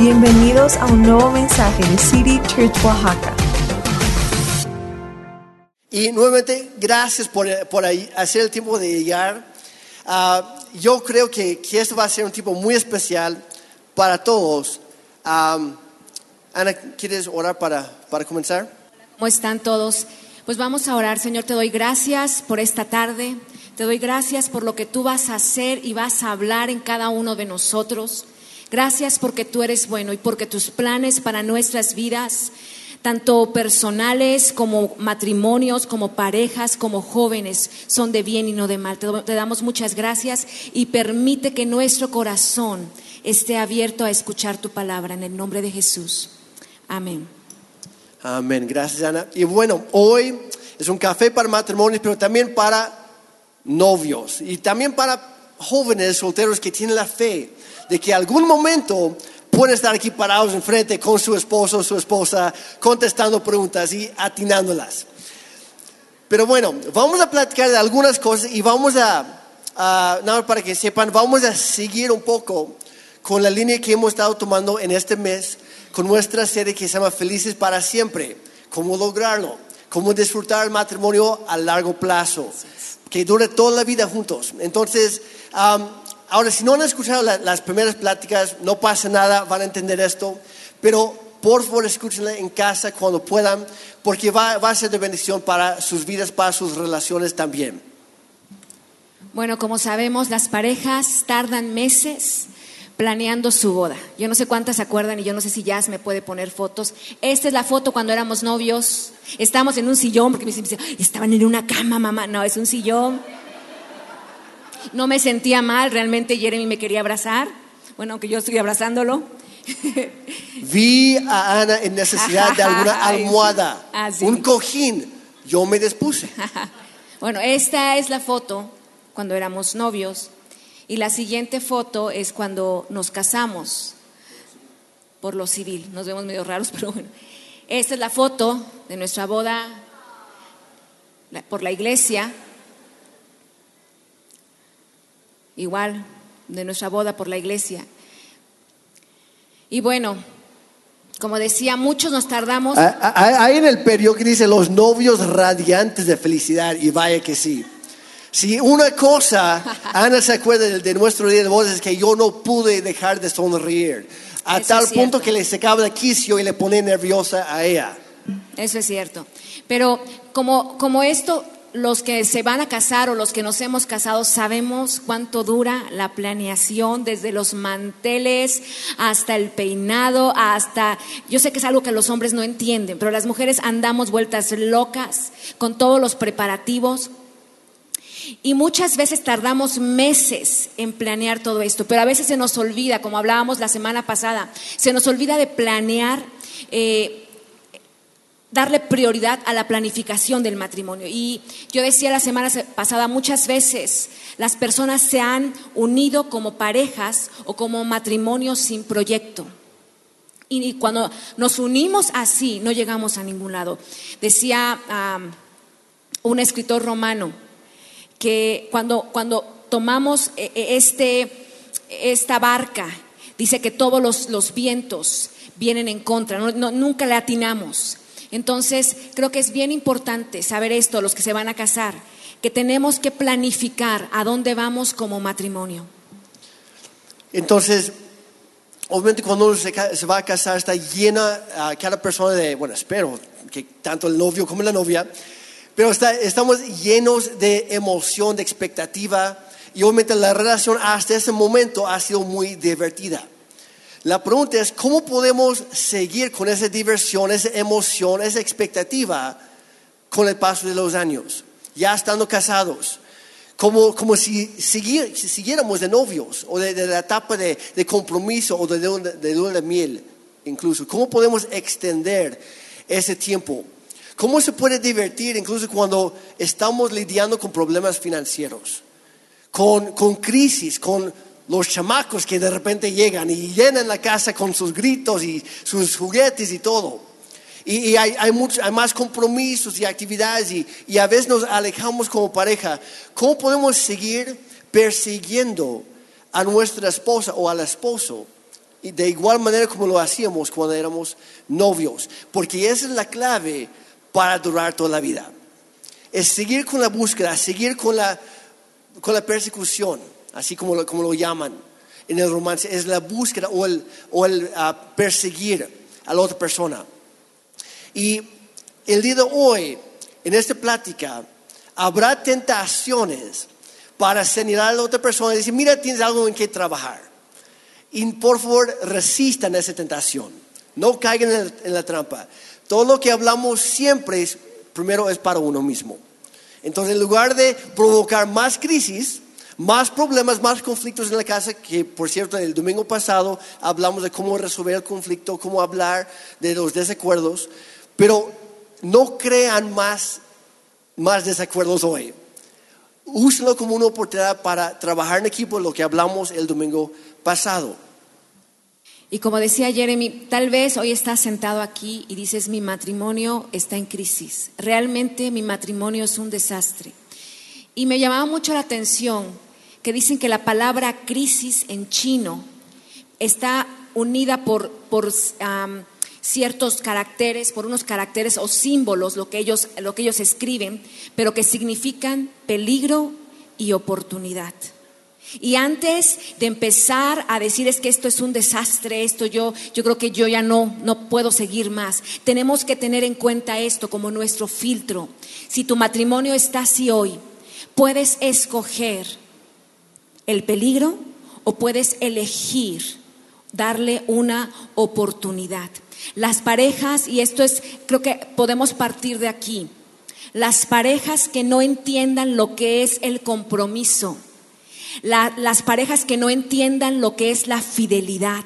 Bienvenidos a un nuevo mensaje de City Church Oaxaca. Y nuevamente, gracias por, por ahí hacer el tiempo de llegar. Ah, yo creo que, que esto va a ser un tiempo muy especial para todos. Am, Ana, ¿quieres orar para, para comenzar? ¿Cómo están todos? Pues vamos a orar, Señor, te doy gracias por esta tarde, te doy gracias por lo que tú vas a hacer y vas a hablar en cada uno de nosotros. Gracias porque tú eres bueno y porque tus planes para nuestras vidas, tanto personales como matrimonios, como parejas, como jóvenes, son de bien y no de mal. Te, damos muchas gracias y permite que nuestro corazón esté abierto a escuchar tu palabra en el nombre de Jesús. Amén. Amén, gracias Ana. Y bueno, hoy es un café para matrimonios, pero también para novios y también para jóvenes solteros que tienen la fe de que algún momento pueden estar aquí parados enfrente con su esposo o su esposa, contestando preguntas y atinándolas. Pero bueno, vamos a platicar de algunas cosas y vamos a, a nada para que sepan, vamos a seguir un poco con la línea que hemos estado tomando en este mes, con nuestra serie que se llama Felices para siempre, cómo lograrlo, cómo disfrutar el matrimonio a largo plazo, que dure toda la vida juntos. Entonces, um, ahora si no han escuchado la- las primeras pláticas, no pasa nada, van a entender esto, pero por favor escúchenla en casa cuando puedan, porque va, va a ser de bendición para sus vidas, para sus relaciones también. Bueno, como sabemos, las parejas tardan meses planeando su boda. Yo no sé cuántas se acuerdan y yo no sé si Jazz me puede poner fotos. Esta es la foto cuando éramos novios. Estamos en un sillón, porque me dice, estaban en una cama, mamá. No, es un sillón. No me sentía mal, realmente Jeremy me quería abrazar. Bueno, aunque yo estoy abrazándolo. Vi a Ana en necesidad de alguna almohada, Ah, un cojín. Yo me dispuse. Bueno, esta es la foto cuando éramos novios y la siguiente foto es cuando nos casamos por lo civil. Nos vemos medio raros, pero bueno. Esta es la foto de nuestra boda por la iglesia. Igual, de nuestra boda por la iglesia. Y bueno, como decía, muchos nos tardamos. Hay en el periódico que dice los novios radiantes de felicidad y vaya que sí. Si una cosa, Ana se acuerda de, de nuestro día de bodas es que yo no pude dejar de sonreír. A Eso tal punto que le secaba el quicio y le ponía nerviosa a ella. Eso es cierto. Pero como, como esto, los que se van a casar o los que nos hemos casado sabemos cuánto dura la planeación, desde los manteles hasta el peinado, hasta... Yo sé que es algo que los hombres no entienden, pero las mujeres andamos vueltas locas con todos los preparativos. Y muchas veces tardamos meses en planear todo esto, pero a veces se nos olvida, como hablábamos la semana pasada, se nos olvida de planear, eh, darle prioridad a la planificación del matrimonio. Y yo decía la semana se- pasada, muchas veces las personas se han unido como parejas o como matrimonios sin proyecto. Y cuando nos unimos así, no llegamos a ningún lado. Decía am, un escritor romano, que cuando, cuando tomamos eh, eh, este, esta barca, dice que todos los, los vientos vienen en contra, no- nunca le atinamos. Entonces, creo que es bien importante saber esto, los que se van a casar, que tenemos que planificar a dónde vamos como matrimonio. Entonces, obviamente cuando uno se, se va a casar está llena a cada persona de, bueno, espero que tanto el novio como la novia, pero está- estamos llenos de emoción, de expectativa y obviamente la relación hasta ese momento ha sido muy divertida. La pregunta es, ¿cómo podemos seguir con esa diversión, esa emoción, esa expectativa con el paso de los años, ya estando casados? Como, como si, sigui- si siguiéramos de novios o de, la etapa de, compromiso o de, de, de miel incluso. ¿Cómo podemos extender ese tiempo? ¿Cómo se puede divertir incluso cuando estamos lidiando con problemas financieros? con, con crisis, con los chamacos que de repente llegan y llenan la casa con sus gritos y sus juguetes y todo. Y, hay, hay, mucho- hay más compromisos y actividades y, y a veces nos alejamos como pareja. ¿Cómo podemos seguir persiguiendo a nuestra esposa o al esposo de igual manera como lo hacíamos cuando éramos novios, porque esa es la clave para durar toda la vida. Es seguir con la búsqueda, seguir con la, con la persecución, así como lo, como lo llaman en el romance, es la búsqueda o el, o el ah, perseguir a la otra persona. Y el día de hoy, en esta plática, habrá tentaciones para señalar a la otra persona y decir, mira, tienes algo en que trabajar. Y por favor, resistan esa tentación. No caigan en, la trampa. Todo lo que hablamos siempre es, primero es para uno mismo. Entonces, en lugar de provocar más crisis, más problemas, más conflictos en la casa, que por cierto, el domingo pasado hablamos de cómo resolver el conflicto, cómo hablar de los desacuerdos, pero no crean más, más desacuerdos hoy. Úsenlo como una oportunidad para trabajar en equipo, lo que hablamos el domingo pasado. Y como decía Jeremy, tal vez hoy estás sentado aquí y dices, mi matrimonio está en crisis. Realmente mi matrimonio es un desastre. Y me llamaba mucho la atención que dicen que la palabra crisis en chino está unida por, por ciertos caracteres, por unos caracteres o símbolos, lo que, ellos, lo que ellos escriben, pero que significan peligro y oportunidad. Y antes de empezar a decir es que esto es un desastre, esto yo, yo creo que yo ya no, no puedo seguir más, tenemos que tener en cuenta esto como nuestro filtro. Si tu matrimonio está así hoy, puedes escoger el peligro o puedes elegir darle una oportunidad. Las parejas, y esto es, creo que podemos partir de aquí, las parejas que no entiendan lo que es el compromiso, las parejas que no entiendan lo que es la fidelidad,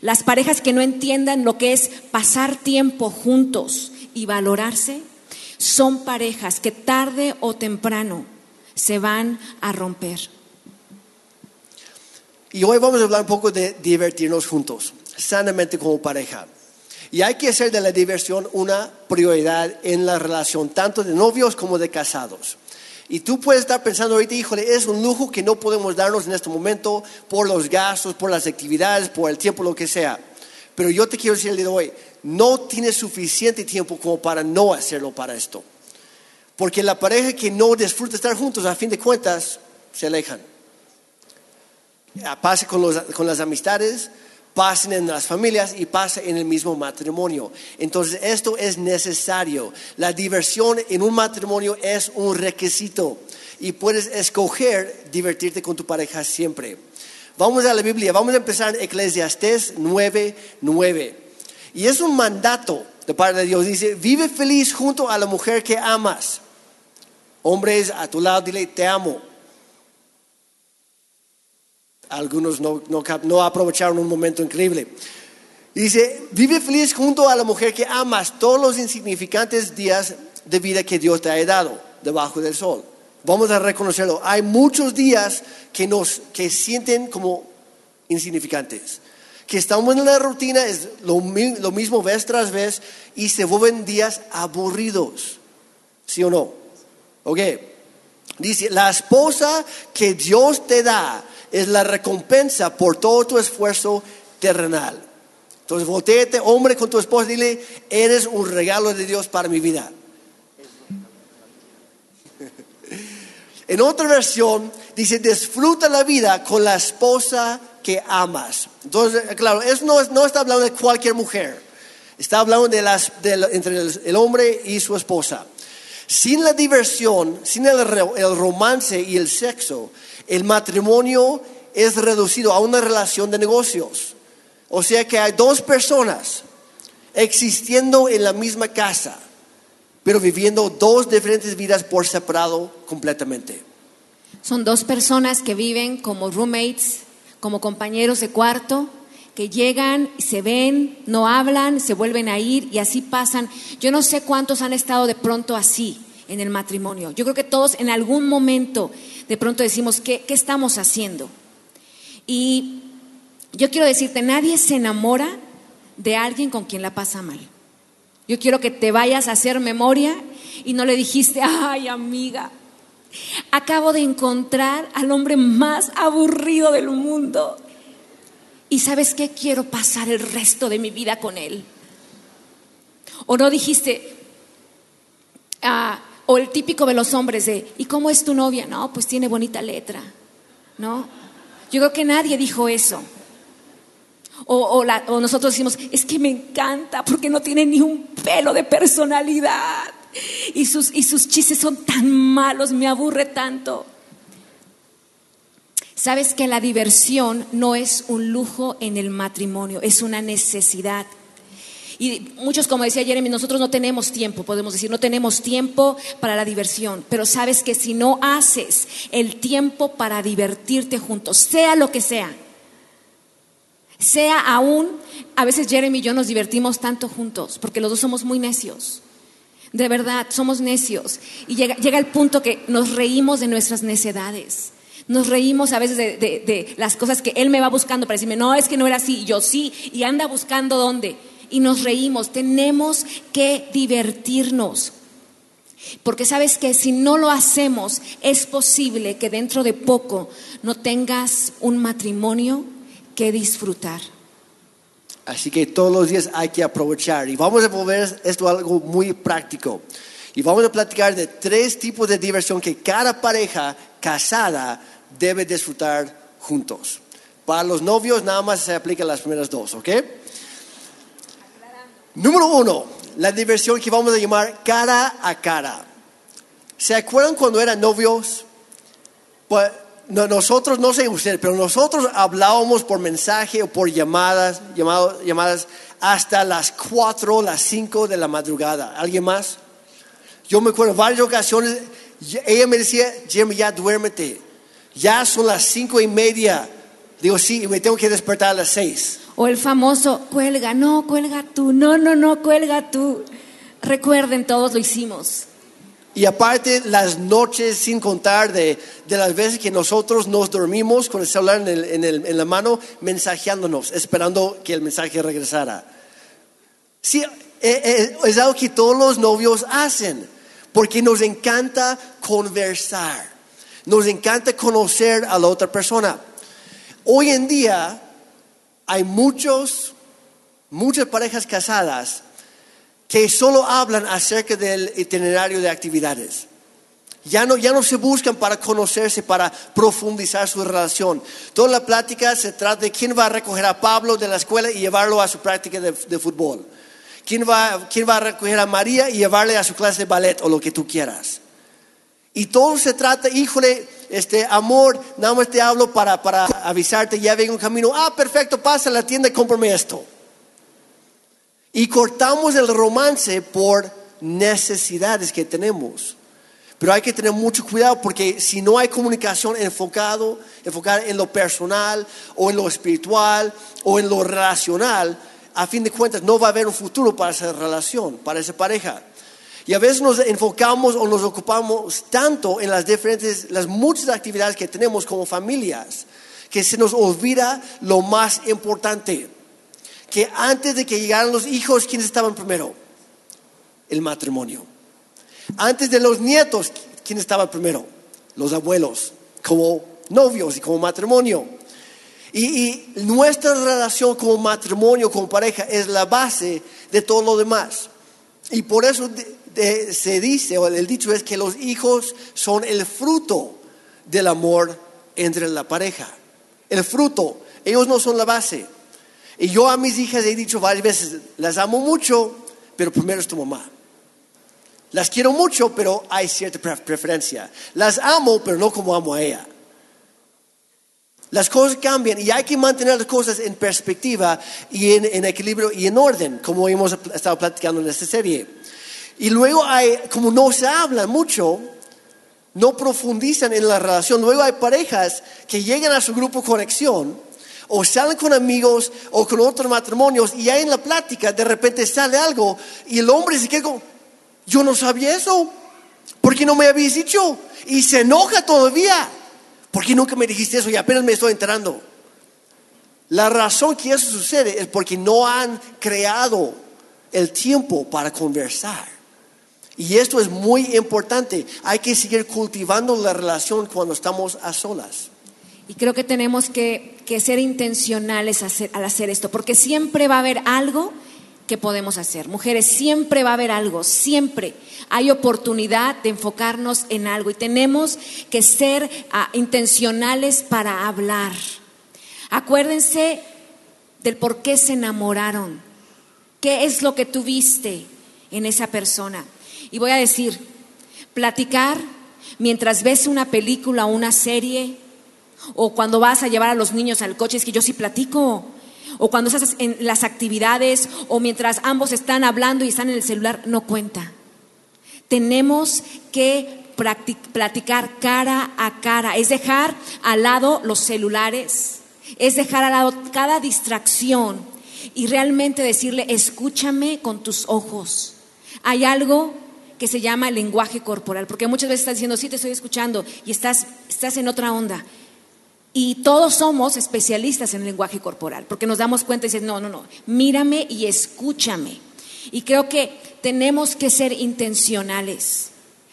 las parejas que no entiendan lo que es pasar tiempo juntos y valorarse, son parejas que tarde o temprano se van a romper. Y hoy vamos a hablar un poco de divertirnos juntos, sanamente como pareja. Y hay que hacer de la diversión una prioridad en la relación, tanto de novios como de casados. Y tú puedes estar pensando ahorita, híjole, es un lujo que no podemos darnos en este momento por los gastos, por las actividades, por el tiempo, lo que sea. Pero yo te quiero decir el día de hoy, no tienes suficiente tiempo como para no hacerlo para esto. Porque la pareja que no disfruta estar juntos, a fin de cuentas, se alejan. Pasa con, las amistades, pasa en las familias y pasa en el mismo matrimonio. Entonces esto es necesario. La diversión en un matrimonio es un requisito y puedes escoger divertirte con tu pareja siempre. Vamos a la Biblia, vamos a empezar en Eclesiastés 9:9. Y es un mandato de parte de Dios. Dice, vive feliz junto a la mujer que amas. Hombres a tu lado, dile, te amo algunos no, no, aprovecharon un momento increíble. Dice, vive feliz junto a la mujer que amas todos los insignificantes días de vida que Dios te ha dado debajo del sol. Vamos a reconocerlo. Hay muchos días que nos que sienten como insignificantes. Que estamos en la rutina, es lo, lo mismo vez tras vez y se vuelven días aburridos. ¿Sí o no? Ok. Dice, la esposa que Dios te da es la recompensa por todo tu esfuerzo terrenal. Entonces, volteate, hombre, con tu esposa, dile, eres un regalo de Dios para mi vida. En otra versión dice, disfruta la vida con la esposa que amas. Entonces, claro, eso no, no está hablando de cualquier mujer. Está hablando de las, entre el, hombre y su esposa. Sin la diversión, sin el, el romance y el sexo, el matrimonio es reducido a una relación de negocios. O sea que hay dos personas existiendo en la misma casa, pero viviendo dos diferentes vidas por separado completamente. Son dos personas que viven como roommates, como compañeros de cuarto, que llegan, se ven, no hablan, se vuelven a ir y así pasan. Yo no sé cuántos han estado de pronto así en el matrimonio. Yo creo que todos en algún momento de pronto decimos, ¿qué, qué estamos haciendo? Y yo quiero decirte, nadie se enamora de alguien con quien la pasa mal. Yo quiero que te vayas a hacer memoria y no le dijiste, ay amiga, acabo de encontrar al hombre más aburrido del mundo. y sabes qué, quiero pasar el resto de mi vida con él. O no dijiste, ah, o el típico de los hombres de, ¿y cómo es tu novia? No, pues tiene bonita letra, ¿no? Yo creo que nadie dijo eso. O, o, nosotros decimos, es que me encanta porque no tiene ni un pelo de personalidad. Y sus, y sus chistes son tan malos, me aburre tanto. Sabes que la diversión no es un lujo en el matrimonio, es una necesidad. Y muchos, como decía Jeremy, nosotros no tenemos tiempo, podemos decir, no tenemos tiempo para la diversión, pero sabes que si no haces el tiempo para divertirte juntos, sea lo que sea, sea aún, a veces Jeremy y yo nos divertimos tanto juntos, porque los dos somos muy necios. De verdad, somos necios. Y llega, llega el punto que nos reímos de nuestras necedades. Nos reímos a veces de, las cosas que él me va buscando para decirme, no, es que no era así, yo sí, y anda buscando dónde. Y nos reímos. Tenemos que divertirnos. Porque sabes que si no lo hacemos, es posible que dentro de poco no tengas un matrimonio que disfrutar. Así que todos los días hay que aprovechar. Y vamos a volver esto algo muy práctico. Y vamos a platicar de tres tipos de diversión que cada pareja casada debe disfrutar juntos. Para los novios nada más se aplican las primeras dos, ¿ok? Número uno, la diversión que vamos a llamar cara a cara. ¿Se acuerdan cuando eran novios? Pues no- nosotros, no sé ustedes, pero nosotros hablábamos por mensaje o por llamadas, llamado- llamadas hasta las 4, las 5 de la madrugada. ¿Alguien más? Yo me acuerdo varias ocasiones, ella me decía, Jimmy, ya duérmete. Ya son las cinco y media. Digo, sí, y me tengo que despertar a las 6. O el famoso, cuelga, no, cuelga tú, no, no, no, cuelga tú. Recuerden, todos lo hicimos. Y aparte las noches sin contar de, de las veces que nosotros nos dormimos con el celular en, el- en el- en la mano, mensajeándonos, esperando que el mensaje regresara. Sí, eh, eh, es algo que todos los novios hacen, porque nos encanta conversar, nos encanta conocer a la otra persona. Hoy en día hay muchos, muchas parejas casadas que solo hablan acerca del itinerario de actividades. Ya no, ya no se buscan para conocerse, para profundizar su relación. Toda la plática se trata de quién va a recoger a Pablo de la escuela y llevarlo a su práctica de, de fútbol. ¿Quién va, ¿Quién va a recoger a María y llevarle a su clase de ballet o lo que tú quieras? Y todo se trata, híjole, este amor, nada más te hablo para, para avisarte, ya vengo un camino. Ah, perfecto, pasa a la tienda y cómprame esto. Y cortamos el romance por necesidades que tenemos. Pero hay que tener mucho cuidado porque si no hay comunicación enfocado, enfocada en lo personal o en lo espiritual o en lo relacional, a fin de cuentas no va a haber un futuro para esa relación, para esa pareja. Y a veces nos enfocamos o nos ocupamos tanto en las diferentes, las muchas actividades que tenemos como familias, que se nos olvida lo más importante que antes de que llegaran los hijos, ¿quiénes estaban primero? El matrimonio. Antes de los nietos, ¿quién estaba primero? Los abuelos, como novios y como matrimonio. Y, y nuestra relación como matrimonio, como pareja, es la base de todo lo demás. Y por eso se dice, o el dicho es que los hijos son el fruto del amor entre la pareja. El fruto, ellos no son la base. Y yo a mis hijas he dicho varias veces, las amo mucho, pero primero es tu mamá. Las quiero mucho, pero hay cierta pre- preferencia. Las amo, pero no como amo a ella. Las cosas cambian y hay que mantener las cosas en perspectiva y en, en equilibrio y en orden, como hemos estado platicando en esta serie. Y luego hay, como no se habla mucho, no profundizan en la relación. Luego hay parejas que llegan a su grupo conexión o salen con amigos o con otros matrimonios y ya en la plática de repente sale algo y el hombre se queda como, yo no sabía eso, ¿por qué no me habías dicho? Y se enoja todavía, ¿por qué nunca me dijiste eso y apenas me estoy enterando? La razón que eso sucede es porque no han creado el tiempo para conversar. Y esto es muy importante. Hay que seguir cultivando la relación cuando estamos a solas. Y creo que tenemos que, ser intencionales al hacer esto, porque siempre va a haber algo que podemos hacer. Mujeres, siempre va a haber algo, siempre hay oportunidad de enfocarnos en algo y tenemos que ser ah, intencionales para hablar. Acuérdense del por qué se enamoraron, qué es lo que tuviste en esa persona. Y voy a decir, platicar mientras ves una película o una serie, o cuando vas a llevar a los niños al coche, es que yo sí platico, o cuando estás en las actividades, o mientras ambos están hablando y están en el celular, no cuenta. Tenemos que platicar cara a cara, es dejar al lado los celulares, es dejar al lado cada distracción y realmente decirle, escúchame con tus ojos. Hay algo que se llama lenguaje corporal, porque muchas veces estás diciendo, sí, te estoy escuchando y estás, estás en otra onda. Y todos somos especialistas en lenguaje corporal, porque nos damos cuenta y dices, no, no, no, mírame y escúchame. Y creo que tenemos que ser intencionales,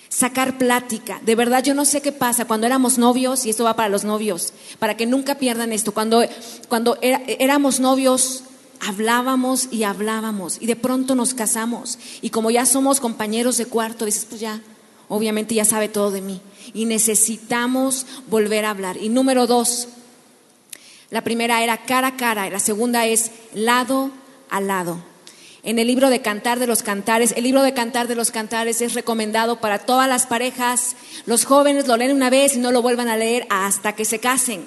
sacar plática. De verdad, yo no sé qué pasa cuando éramos novios, y esto va para los novios, para que nunca pierdan esto. Cuando, cuando éramos novios, hablábamos y hablábamos, y de pronto nos casamos. Y como ya somos compañeros de cuarto, dices, pues ya, obviamente ya sabe todo de mí. Y necesitamos volver a hablar. Y número dos, la primera era cara a cara, y la segunda es lado a lado. En el libro de Cantar de los Cantares, el libro de Cantar de los Cantares es recomendado para todas las parejas. Los jóvenes lo leen una vez y no lo vuelvan a leer hasta que se casen.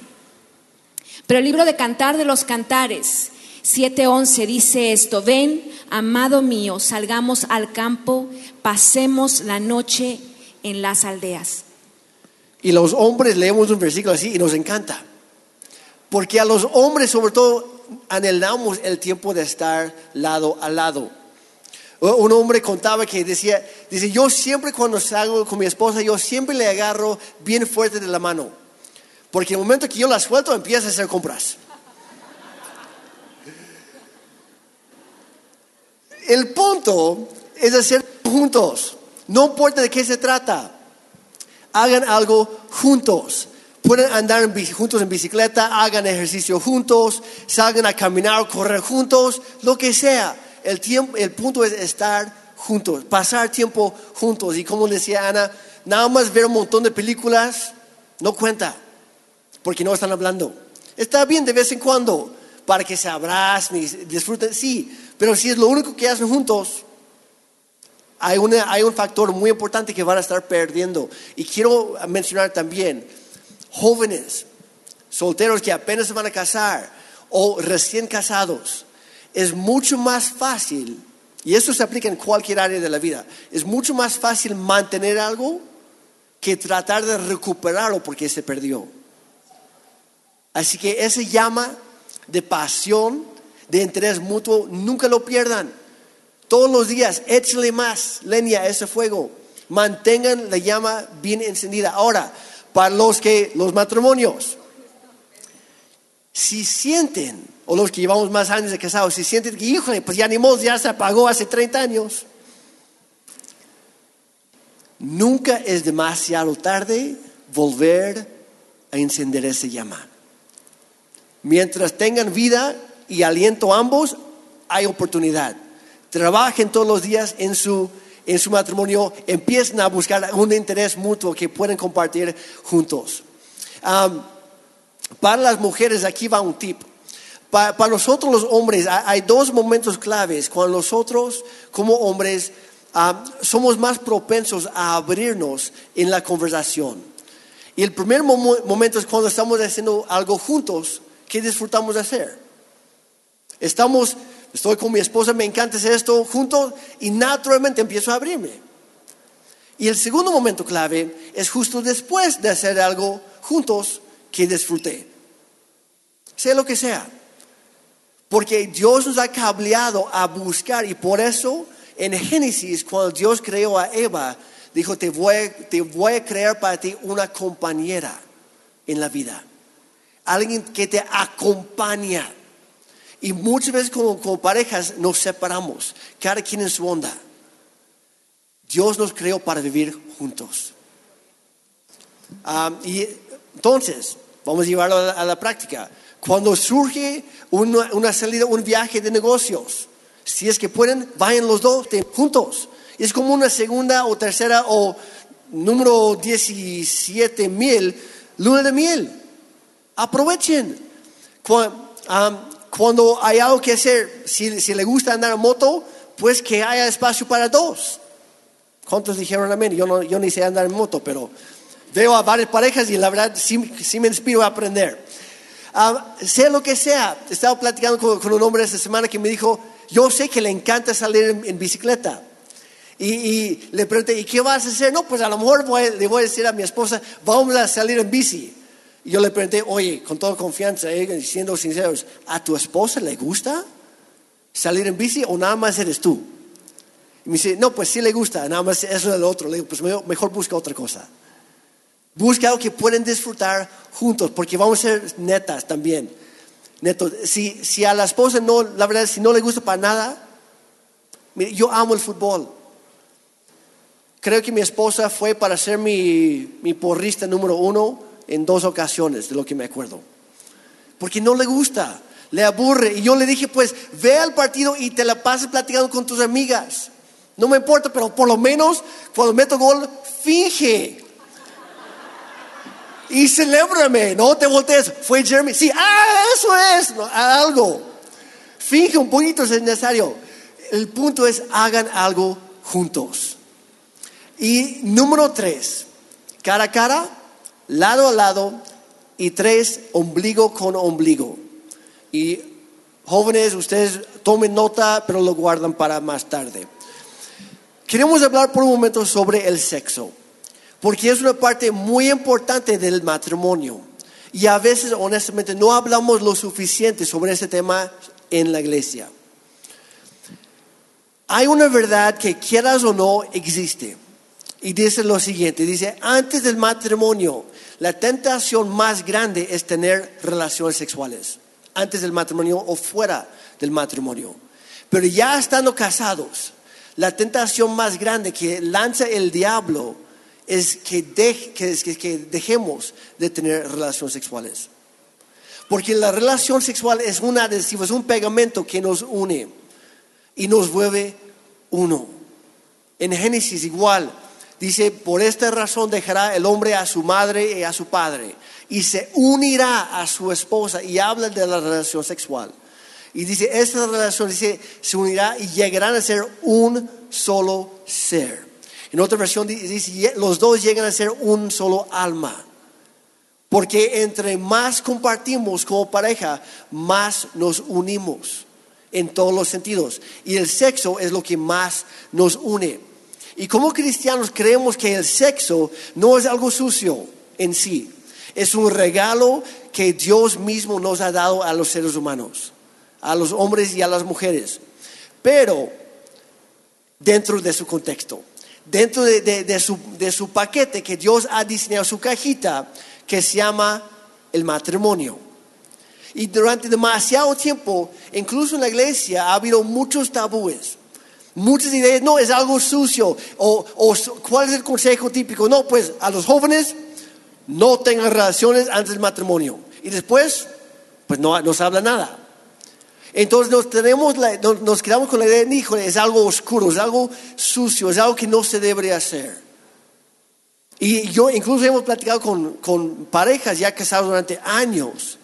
Pero el libro de Cantar de los Cantares 7:11 dice esto, ven, amado mío, salgamos al campo, pasemos la noche en las aldeas. Y los hombres leemos un versículo así y nos encanta. Porque a los hombres sobre todo anhelamos el tiempo de estar lado a lado. Un hombre contaba que decía, dice, yo siempre cuando salgo con mi esposa, yo siempre le agarro bien fuerte de la mano. Porque el momento que yo la suelto, empieza a hacer compras. El punto es hacer juntos. No importa de qué se trata. Hagan algo juntos. Pueden andar juntos en bicicleta, hagan ejercicio juntos, salgan a caminar, correr juntos, lo que sea. El, tiempo, el punto es estar juntos, pasar tiempo juntos. Y como decía Ana, nada más ver un montón de películas no cuenta, porque no están hablando. Está bien de vez en cuando, para que se abracen y disfruten, sí, pero si es lo único que hacen juntos, hay, una- hay un factor muy importante que van a estar perdiendo. Y quiero mencionar también, jóvenes, solteros que apenas se van a casar o recién casados, es mucho más fácil, y esto se aplica en cualquier área de la vida, es mucho más fácil mantener algo que tratar de recuperarlo porque se perdió. Así que ese llama de pasión, de interés mutuo, nunca lo pierdan. Todos los días, échale más leña a ese fuego. Mantengan la llama bien encendida. Ahora, para los que, los matrimonios, si sienten, o los que llevamos más años de casados, si sienten que, híjole, pues ya ni modo, ya se apagó hace 30 años. Nunca es demasiado tarde volver a encender esa llama. Mientras tengan vida y aliento ambos, hay oportunidad. Trabajen todos los días en su, en su matrimonio, empiecen a buscar un interés mutuo que pueden compartir juntos. Para las mujeres, aquí va un tip. Pa- para nosotros los hombres hay, dos momentos claves cuando nosotros como hombres am, somos más propensos a abrirnos en la conversación. Y el primer momento es cuando estamos haciendo algo juntos que disfrutamos de hacer. Estamos, estoy con mi esposa, me encanta hacer esto juntos y naturalmente empiezo a abrirme. Y el segundo momento clave es justo después de hacer algo juntos que disfruté. Sea lo que sea. Porque Dios nos ha cableado a buscar y por eso en Génesis, cuando Dios creó a Eva, dijo, te voy, te voy a crear para ti una compañera en la vida. Alguien que te acompaña. Y muchas veces como, como parejas nos separamos, cada quien en su onda. Dios nos creó para vivir juntos. Ah, y entonces, Vamos a llevarlo a la, práctica. Cuando surge una, una salida, un viaje de negocios, si es que pueden, vayan los dos juntos. Es como una segunda o tercera o número 17 mil luna de miel. Aprovechen. Cu- am, Cuando hay algo que hacer, si, si le gusta andar en moto, pues que haya espacio para dos. ¿Cuántos dijeron amén? Yo, no, yo ni sé andar en moto, pero veo a varias parejas y la verdad sí, sí me inspiro a aprender. Ah, sea lo que sea, estaba platicando con, con un hombre esta semana que me dijo, yo sé que le encanta salir en, en bicicleta. Y, y le pregunté, ¿y qué vas a hacer? No, pues a lo mejor voy- le voy a decir a mi esposa, vamos a salir en bici. Y yo le pregunté, oye, con toda confianza, eh, siendo sinceros, ¿a tu esposa le gusta salir en bici o nada más eres tú? Y me dice, no, pues sí le gusta, nada más es lo otro. Le digo, pues mejor, mejor busca otra cosa. Busca algo que pueden disfrutar juntos, porque vamos a ser netas también. Netos, si, si a la esposa no, la verdad, si no le gusta para nada, mire, yo amo el fútbol. Creo que mi esposa fue para ser mi, mi porrista número uno en dos ocasiones, de lo que me acuerdo. Porque no le gusta, le aburre. Y yo le dije, pues ve al partido y te la pases platicando con tus amigas. No me importa, pero por lo menos cuando meto gol, finge. Y celébrame, no te voltees. Fue Jeremy. Sí, ah, eso es. algo. Finge un poquito si es necesario. El punto es, hagan algo juntos. Y número tres, cara a cara, lado a lado. Y tres, ombligo con ombligo. Y jóvenes, ustedes tomen nota, pero lo guardan para más tarde. Queremos hablar por un momento sobre el sexo, porque es una parte muy importante del matrimonio. Y a veces, honestamente, no hablamos lo suficiente sobre ese tema en la iglesia. Hay una verdad que quieras o no existe. Y dice lo siguiente, dice, antes del matrimonio, la tentación más grande es tener relaciones sexuales. Antes del matrimonio o fuera del matrimonio. Pero ya estando casados, la tentación más grande que lanza el diablo es que, dejemos de tener relaciones sexuales. Porque la relación sexual es un adhesivo, es un pegamento que nos une y nos vuelve uno. En Génesis igual dice, por esta razón dejará el hombre a su madre y a su padre y se unirá a su esposa y habla de la relación sexual. Y dice, esta relación dice, se unirá y llegarán a ser un solo ser. En otra versión di- dice, los dos llegan a ser un solo alma. Porque entre más compartimos como pareja, más nos unimos en todos los sentidos. Y el sexo es lo que más nos une. Y como cristianos creemos que el sexo no es algo sucio en sí. Es un regalo que Dios mismo nos ha dado a los seres humanos, a los hombres y a las mujeres. Pero dentro de su contexto, dentro de, su, su paquete que Dios ha diseñado, su cajita que se llama el matrimonio. Y durante demasiado tiempo, incluso en la iglesia, ha habido muchos tabúes. Muchas ideas, no, es algo sucio. O, o cuál es el consejo típico? No, pues a los jóvenes no tengan relaciones antes del matrimonio. Y después, pues no, no se habla nada. Entonces nos, tenemos la- nos, nos quedamos con la idea, híjole, es algo oscuro, es algo sucio, es algo que no se debería hacer. Y yo incluso hemos platicado con, con parejas ya casados durante años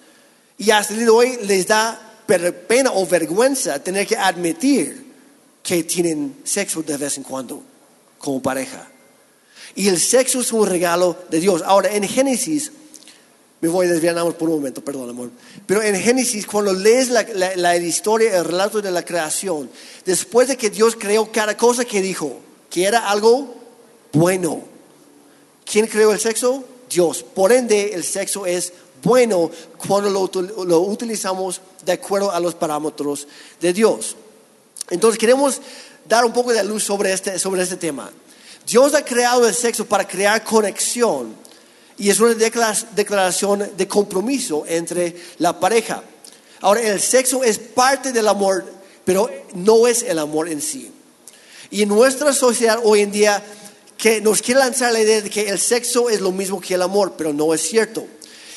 y hasta el día de hoy les da pena o vergüenza tener que admitir que tienen sexo de vez en cuando como pareja. Y el sexo es un regalo de Dios. Ahora, en Génesis, me voy a desviar por un momento, perdón, amor. Pero en Génesis, cuando lees la, historia, el relato de la creación, después de que Dios creó cada cosa que dijo, que era algo bueno. ¿Quién creó el sexo? Dios. Por ende, el sexo es bueno cuando lo utilizamos de acuerdo a los parámetros de Dios. Entonces queremos dar un poco de luz sobre este, sobre este tema. Dios ha creado el sexo para crear conexión y es una declara- declaración de compromiso entre la pareja. Ahora, el sexo es parte del amor, pero no es el amor en sí. Y en nuestra sociedad hoy en día que nos quiere lanzar la idea de que el sexo es lo mismo que el amor, pero no es cierto.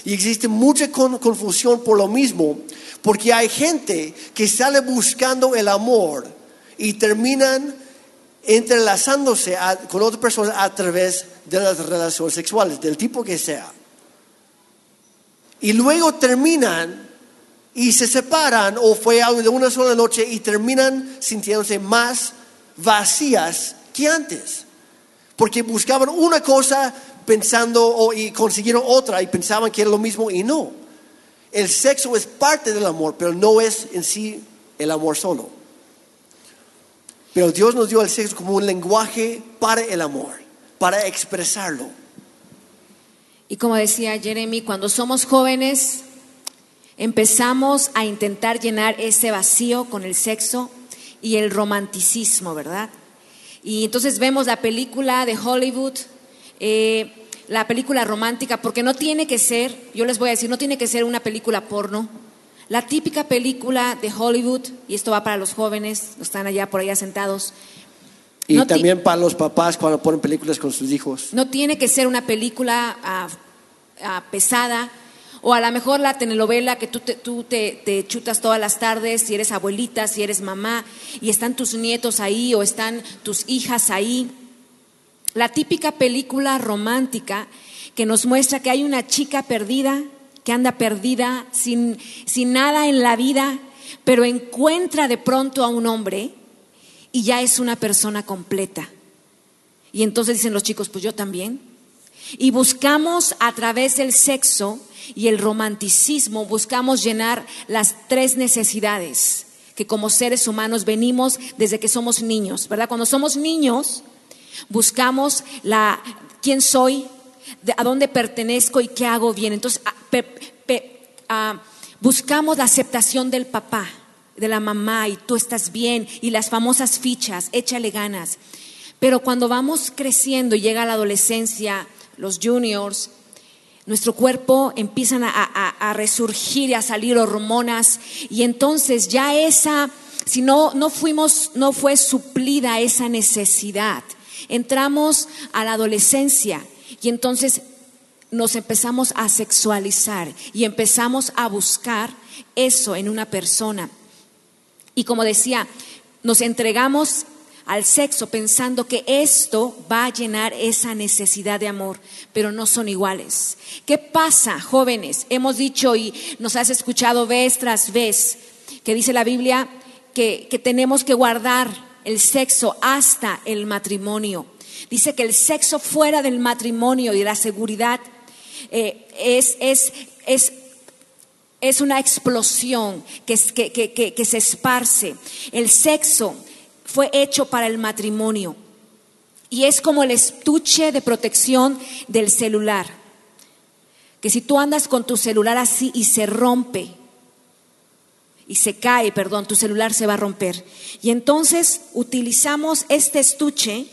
Y existe mucha con- confusión por lo mismo, porque hay gente que sale buscando el amor y terminan entrelazándose con otras personas a través de las relaciones sexuales, del tipo que sea. Y luego terminan y se separan o fue algo de una sola noche y terminan sintiéndose más vacías que antes. Porque buscaban una cosa pensando y consiguieron otra y pensaban que era lo mismo y no. El sexo es parte del amor, pero no es en sí el amor solo. Pero Dios nos dio el sexo como un lenguaje para el amor, para expresarlo. Y como decía Jeremy, cuando somos jóvenes empezamos a intentar llenar ese vacío con el sexo y el romanticismo, ¿verdad? Y entonces vemos la película de Hollywood, eh, la película romántica, porque no tiene que ser, yo les voy a decir, no tiene que ser una película porno. La típica película de Hollywood, y esto va para los jóvenes, están allá por allá sentados, Y No también para los papás cuando ponen películas con sus hijos. no tiene que ser una película ah, ah, pesada o a lo mejor la telenovela que tú, te, tú te, te chutas todas las tardes, si eres abuelita, si eres mamá, y están tus nietos ahí o están tus hijas ahí. La típica película romántica que nos muestra que hay una chica perdida, que anda perdida, sin, sin nada en la vida, pero encuentra de pronto a un hombre y ya es una persona completa. Y entonces dicen los chicos, pues yo también. Y buscamos a través del sexo y el romanticismo, buscamos llenar las tres necesidades que como seres humanos venimos desde que somos niños, ¿verdad? Cuando somos niños, buscamos la quién soy, a dónde pertenezco y qué hago bien. Entonces, a- pe- pe- ah, buscamos la aceptación del papá, de la mamá, y tú estás bien, y las famosas fichas, échale ganas. Pero cuando vamos creciendo y llega la adolescencia, los juniors, nuestro cuerpo empiezan a resurgir y a salir hormonas y entonces ya esa, si no, no fuimos, no fue suplida esa necesidad, entramos a la adolescencia y entonces nos empezamos a sexualizar y empezamos a buscar eso en una persona. Y como decía, nos entregamos al sexo pensando que esto va a llenar esa necesidad de amor, pero no son iguales. ¿Qué pasa, jóvenes? Hemos dicho y nos has escuchado vez tras vez que dice la Biblia que, que tenemos que guardar el sexo hasta el matrimonio. Dice que el sexo fuera del matrimonio y la seguridad eh, es, es, es es una explosión que- que- que- que se esparce. El sexo fue hecho para el matrimonio y es como el estuche de protección del celular. Que si tú andas con tu celular así y se rompe, y se cae, perdón, tu celular se va a romper. Y entonces utilizamos este estuche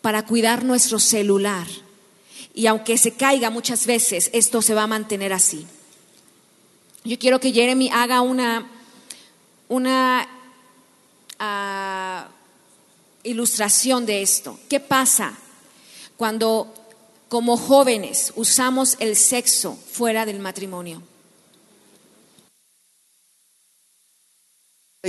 para cuidar nuestro celular. Y aunque se caiga muchas veces, esto se va a mantener así. Yo quiero que Jeremy haga una, una ah, ilustración de esto. ¿Qué pasa cuando como jóvenes usamos el sexo fuera del matrimonio?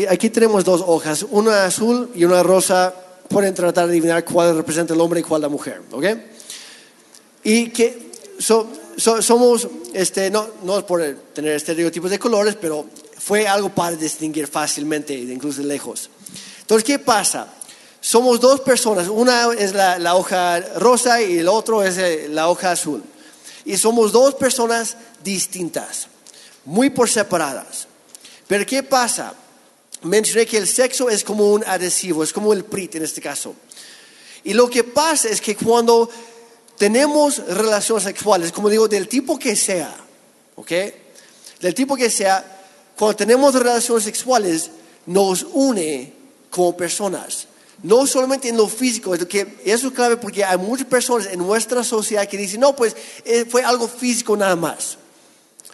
Aquí tenemos dos hojas, una azul y una rosa. Pueden tratar de adivinar cuál representa el hombre y cuál la mujer, ¿ok? Y que so- so- somos, este, no, no es por tener estereotipos de colores, pero fue algo para distinguir fácilmente, incluso de lejos. Entonces, ¿qué pasa? Somos dos personas, una es la, la hoja rosa y el otro es eh, la hoja azul. Y somos dos personas distintas, muy por separadas. Pero ¿qué pasa? Mencioné que el sexo es como un adhesivo, es como el PRIT en este caso. Y lo que pasa es que cuando tenemos relaciones sexuales, como digo, del tipo que sea, ¿ok? Del tipo que sea, cuando tenemos relaciones sexuales, nos une como personas. No solamente en lo físico, es que eso es clave porque hay muchas personas en nuestra sociedad que dicen, no, pues eh, fue algo físico nada más.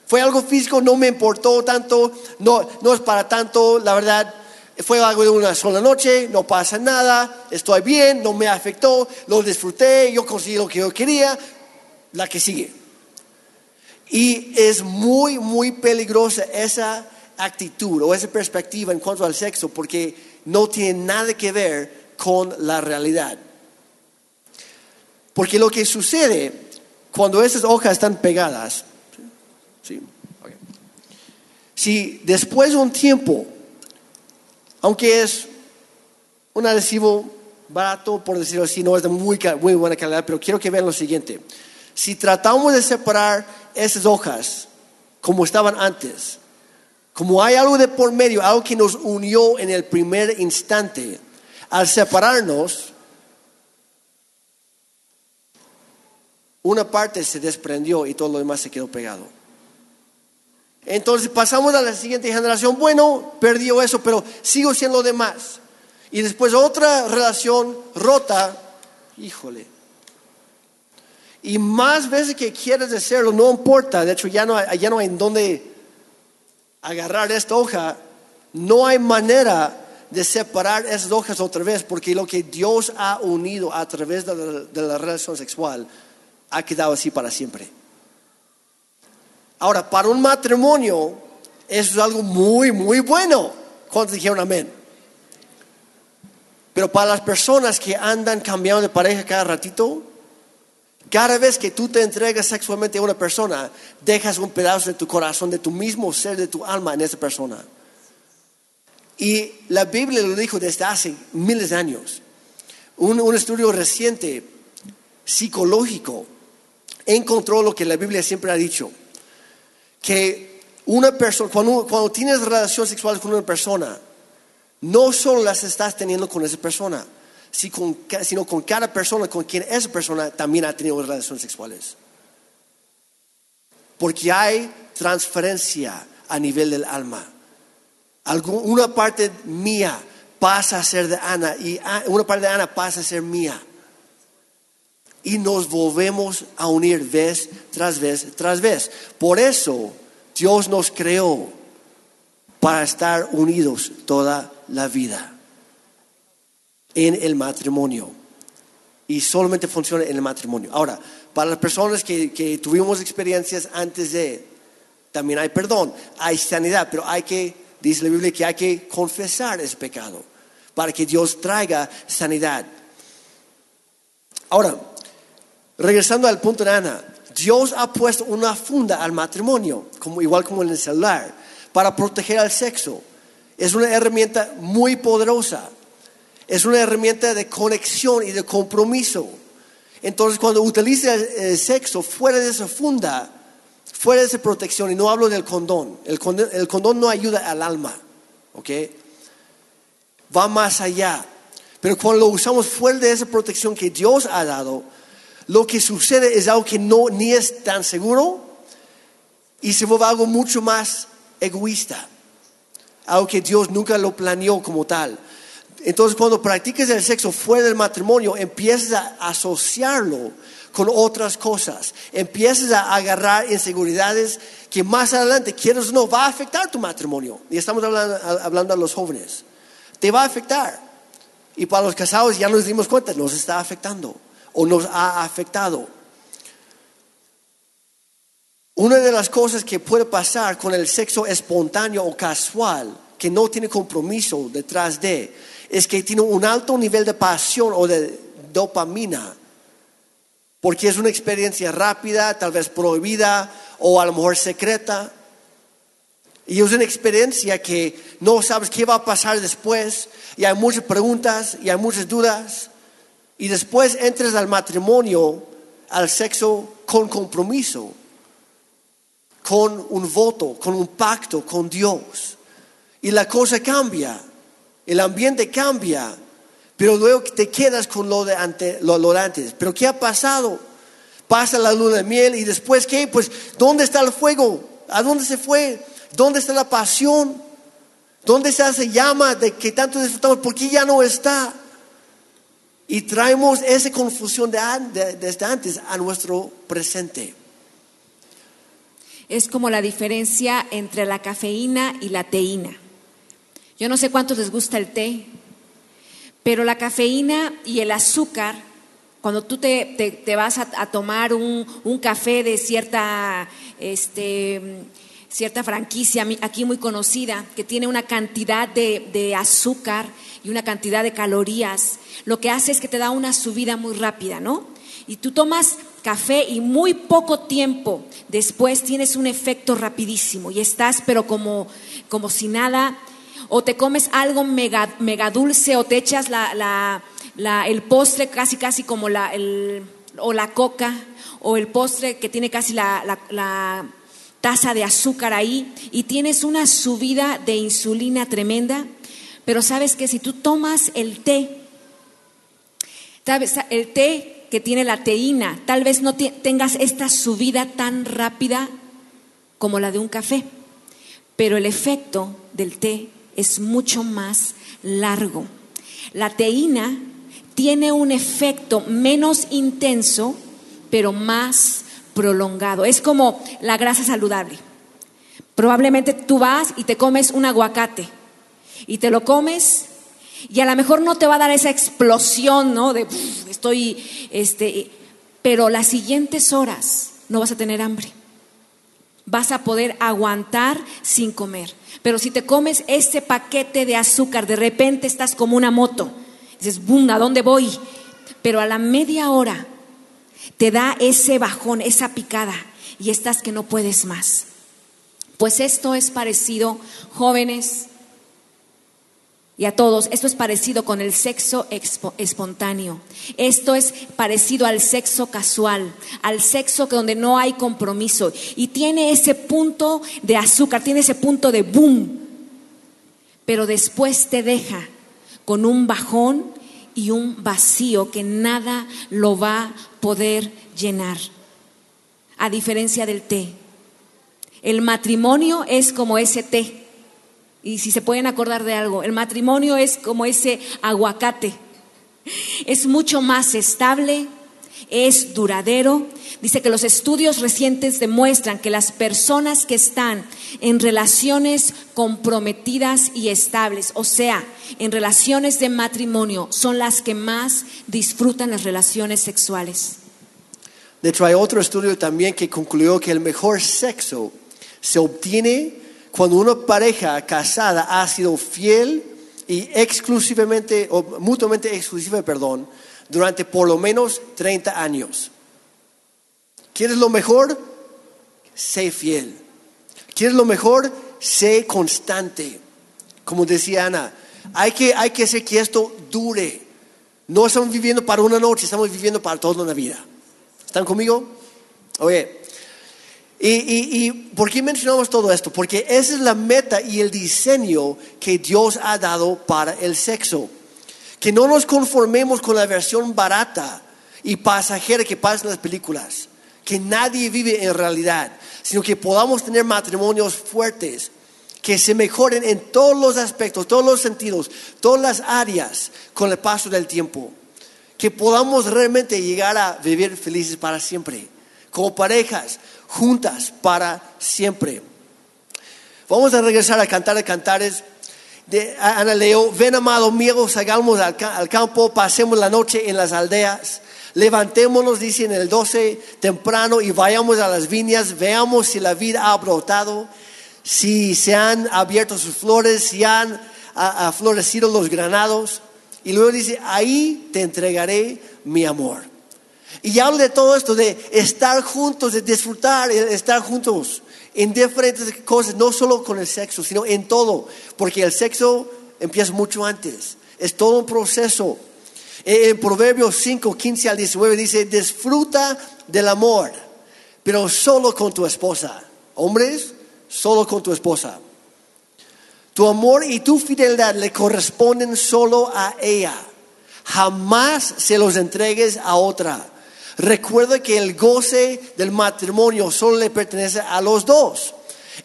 Fue algo físico, no me importó tanto, no, no es para tanto, la verdad, fue algo de una sola noche, no pasa nada, estoy bien, no me afectó, lo disfruté, yo conseguí lo que yo quería, la que sigue. Y es muy, muy peligrosa esa actitud o esa perspectiva en cuanto al sexo porque no tiene nada que ver con la realidad. Porque lo que sucede cuando esas hojas están pegadas. Si después de un tiempo, aunque es un adhesivo barato, por decirlo así, no es de muy, buena calidad, pero quiero que vean lo siguiente. Si tratamos de separar esas hojas como estaban antes, como hay algo de por medio, algo que nos unió en el primer instante, al separarnos, una parte se desprendió y todo lo demás se quedó pegado. Entonces pasamos a la siguiente generación, bueno, perdió eso, pero sigo siendo lo demás. Y después otra relación rota, híjole. Y más veces que quieres hacerlo, no importa, de hecho ya no ya no hay en dónde agarrar esta hoja, no hay manera de separar esas hojas otra vez, porque lo que Dios ha unido a través de la relación sexual ha quedado así para siempre. Ahora, para un matrimonio, eso es algo muy, muy bueno. ¿Cuántos dijeron amén? Pero para las personas que andan cambiando de pareja cada ratito, cada vez que tú te entregas sexualmente a una persona, dejas un pedazo de tu corazón, de tu mismo ser, de tu alma en esa persona. Y la Biblia lo dijo desde hace miles de años. Un, un estudio reciente, psicológico, encontró lo que la Biblia siempre ha dicho. Que una persona, cuando, cuando tienes relaciones sexuales con una persona, no solo las estás teniendo con esa persona, sino con cada persona con quien esa persona también ha tenido relaciones sexuales. Porque hay transferencia a nivel del alma. Una parte mía pasa a ser de Ana y a- una parte de Ana pasa a ser mía. Y nos volvemos a unir vez tras vez tras vez. Por eso Dios nos creó para estar unidos toda la vida en el matrimonio. Y solamente funciona en el matrimonio. Ahora, para las personas que, que tuvimos experiencias antes de, también hay perdón, hay sanidad, pero hay que, dice la Biblia, que hay que confesar ese pecado para que Dios traiga sanidad. Ahora, regresando al punto de Ana, Dios ha puesto una funda al matrimonio, como, igual como en el celular, para proteger al sexo. Es una herramienta muy poderosa. Es una herramienta de conexión y de compromiso. Entonces, cuando utiliza el, sexo fuera de esa funda, fuera de esa protección, y no hablo del condón, el condón, el condón no ayuda al alma, ¿ok? Va más allá. Pero cuando lo usamos fuera de esa protección que Dios ha dado, lo que sucede es algo que no ni es tan seguro y se vuelve algo mucho más egoísta. Algo que Dios nunca lo planeó como tal. Entonces cuando practicas el sexo fuera del matrimonio, empiezas a asociarlo con otras cosas. Empiezas a agarrar inseguridades que más adelante, quieres o no, va a afectar tu matrimonio. Y estamos hablando, hablando a los jóvenes. Te va a afectar. Y para los casados ya nos dimos cuenta, nos está afectando o nos ha afectado. Una de las cosas que puede pasar con el sexo espontáneo o casual, que no tiene compromiso detrás de, es que tiene un alto nivel de pasión o de dopamina, porque es una experiencia rápida, tal vez prohibida o a lo mejor secreta. Y es una experiencia que no sabes qué va a pasar después, y hay muchas preguntas y hay muchas dudas. Y después entras al matrimonio, al sexo con compromiso, con un voto, con un pacto con Dios. Y la cosa cambia, el ambiente cambia, pero luego te quedas con lo de, ante, lo de antes. Pero ¿qué ha pasado? Pasa la luna de miel y después ¿qué? Pues ¿dónde está el fuego? ¿A dónde se fue? ¿Dónde está la pasión? ¿Dónde está esa llama de que tanto disfrutamos? ¿Por qué ya no está? Y traemos esa confusión de, de- desde antes a nuestro presente. Es como la diferencia entre la cafeína y la teína. Yo no sé cuántos les gusta el té, pero la cafeína y el azúcar, Cuando tú te, te- te vas a, a tomar un, un café de cierta, este, cierta franquicia aquí muy conocida, que tiene una cantidad de, de azúcar y una cantidad de calorías, lo que hace es que te da una subida muy rápida, ¿no? Y tú tomas café y muy poco tiempo después tienes un efecto rapidísimo y estás pero como, como si nada, o te comes algo mega, mega dulce o te echas la, la- la- el postre casi casi como la, o la coca o el postre que tiene casi la taza de azúcar ahí y tienes una subida de insulina tremenda, pero sabes que si tú tomas el té, el té que tiene la teína, tal vez no te- tengas esta subida tan rápida como la de un café, pero el efecto del té es mucho más largo. La teína tiene un efecto menos intenso, pero más prolongado. Es como la grasa saludable. Probablemente tú vas y te comes un aguacate y te lo comes y a lo mejor no te va a dar esa explosión, ¿no? De "Uf, estoy, este, pero las siguientes horas no vas a tener hambre. Vas a poder aguantar sin comer. Pero si te comes este paquete de azúcar, de repente estás como una moto. Dices, ¡bum! ¿A dónde voy? Pero a la media hora te da ese bajón, esa picada, y estás que no puedes más. Pues esto es parecido, jóvenes, y a todos, esto es parecido con el sexo espontáneo. Esto es parecido al sexo casual, al sexo que donde no hay compromiso. Y tiene ese punto de azúcar, tiene ese punto de boom. Pero después te deja con un bajón y un vacío que nada lo va a poder llenar. A diferencia del té. El matrimonio es como ese té. Y si se pueden acordar de algo, el matrimonio es como ese aguacate. Es mucho más estable, es duradero. Dice que los estudios recientes demuestran que las personas que están en relaciones comprometidas y estables, o sea, en relaciones de matrimonio, son las que más disfrutan las relaciones sexuales. De otro estudio también que concluyó que el mejor sexo se obtiene cuando una pareja casada ha sido fiel y exclusivamente, o mutuamente exclusiva, perdón, durante por lo menos 30 años. ¿Quieres lo mejor? Sé fiel. ¿Quieres lo mejor? Sé constante. Como decía Ana, hay que, hay que hacer que esto dure. No estamos viviendo para una noche, estamos viviendo para toda una vida. ¿Están conmigo? Oye, y, y, y ¿por qué mencionamos todo esto? Porque esa es la meta y el diseño que Dios ha dado para el sexo. Que no nos conformemos con la versión barata y pasajera que pasa en las películas. Que nadie vive en realidad, sino que podamos tener matrimonios fuertes, que se mejoren en todos los aspectos, todos los sentidos, todas las áreas con el paso del tiempo. Que podamos realmente llegar a vivir felices para siempre, como parejas, juntas para siempre. Vamos a regresar a cantar de cantares. De Ana Leo, ven amado mío, salgamos al, al campo, pasemos la noche en las aldeas, levantémonos, dice en el 12 temprano, y vayamos a las viñas, veamos si la vida ha brotado, si se han abierto sus flores, si han a- a florecido los granados. Y luego dice, ahí te entregaré mi amor. Y habla de todo esto, de estar juntos, de disfrutar, de estar juntos en diferentes cosas, no solo con el sexo, sino en todo, porque el sexo empieza mucho antes, es todo un proceso. En en Proverbios 5, 15 al 19 dice, disfruta del amor, pero solo con tu esposa. Hombres, solo con tu esposa. Tu amor y tu fidelidad le corresponden solo a ella. Jamás se los entregues a otra. Recuerda que el goce del matrimonio solo le pertenece a los dos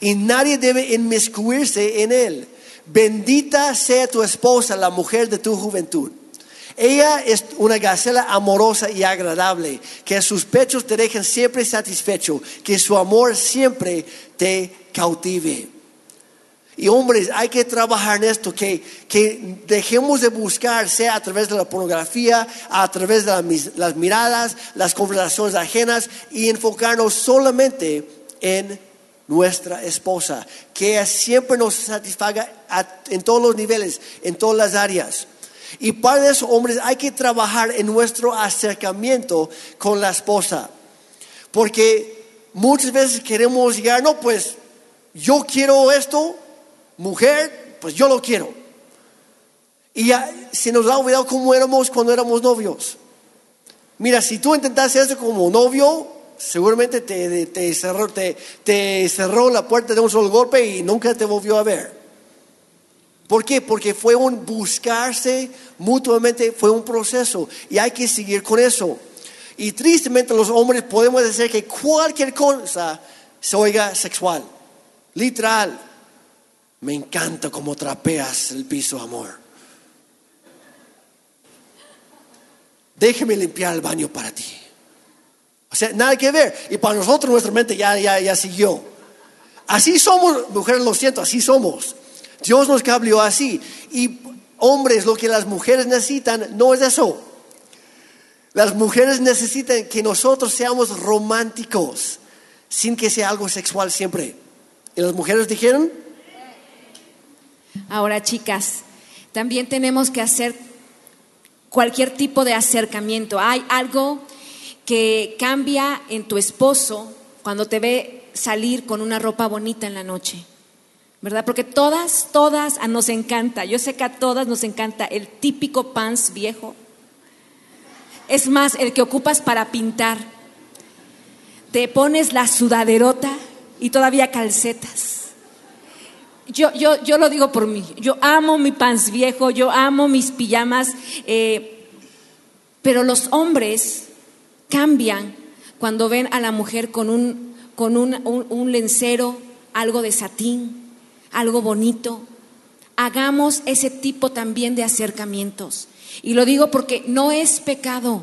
y nadie debe inmiscuirse en él. Bendita sea tu esposa, la mujer de tu juventud. Ella es una gacela amorosa y agradable, que sus pechos te dejen siempre satisfecho, que su amor siempre te cautive. Y hombres, hay que trabajar en esto, que, que dejemos de buscar, sea a través de la pornografía, a través de la las miradas, las conversaciones ajenas, y enfocarnos solamente en nuestra esposa, que siempre nos satisfaga a- en todos los niveles, en todas las áreas. Y para eso, hombres, hay que trabajar en nuestro acercamiento con la esposa. Porque muchas veces queremos llegar, no, pues yo quiero esto, mujer, pues yo lo quiero. Y ya se nos ha olvidado cómo éramos cuando éramos novios. Mira, si tú intentaste eso como novio, seguramente te, te cerró, te, te cerró la puerta de un solo golpe y nunca te volvió a ver. ¿Por qué? Porque fue un buscarse mutuamente, fue un proceso y hay que seguir con eso. Y tristemente los hombres podemos decir que cualquier cosa se oiga sexual, literal. Me encanta cómo trapeas el piso, amor. Déjeme limpiar el baño para ti. O sea, nada que ver. Y para nosotros nuestra mente ya, ya, ya siguió. Así somos, mujeres, lo siento, así somos. Dios nos cambió así. Y hombres, lo que las mujeres necesitan no es eso. Las mujeres necesitan que nosotros seamos románticos, sin que sea algo sexual siempre. ¿Y las mujeres dijeron? Ahora, chicas, también tenemos que hacer cualquier tipo de acercamiento. Hay algo que cambia en tu esposo cuando te ve salir con una ropa bonita en la noche. ¿Verdad? Porque todas, todas a nos encanta. Yo sé que a todas nos encanta el típico pants viejo. Es más, el que ocupas para pintar. Te pones la sudaderota y todavía calcetas. Yo, yo, yo lo digo por mí. Yo amo mi pants viejo, yo amo mis pijamas, eh, pero los hombres cambian cuando ven a la mujer con un, con un, un, un lencero, algo de satín, algo bonito. Hagamos ese tipo también de acercamientos. Y lo digo porque no es pecado,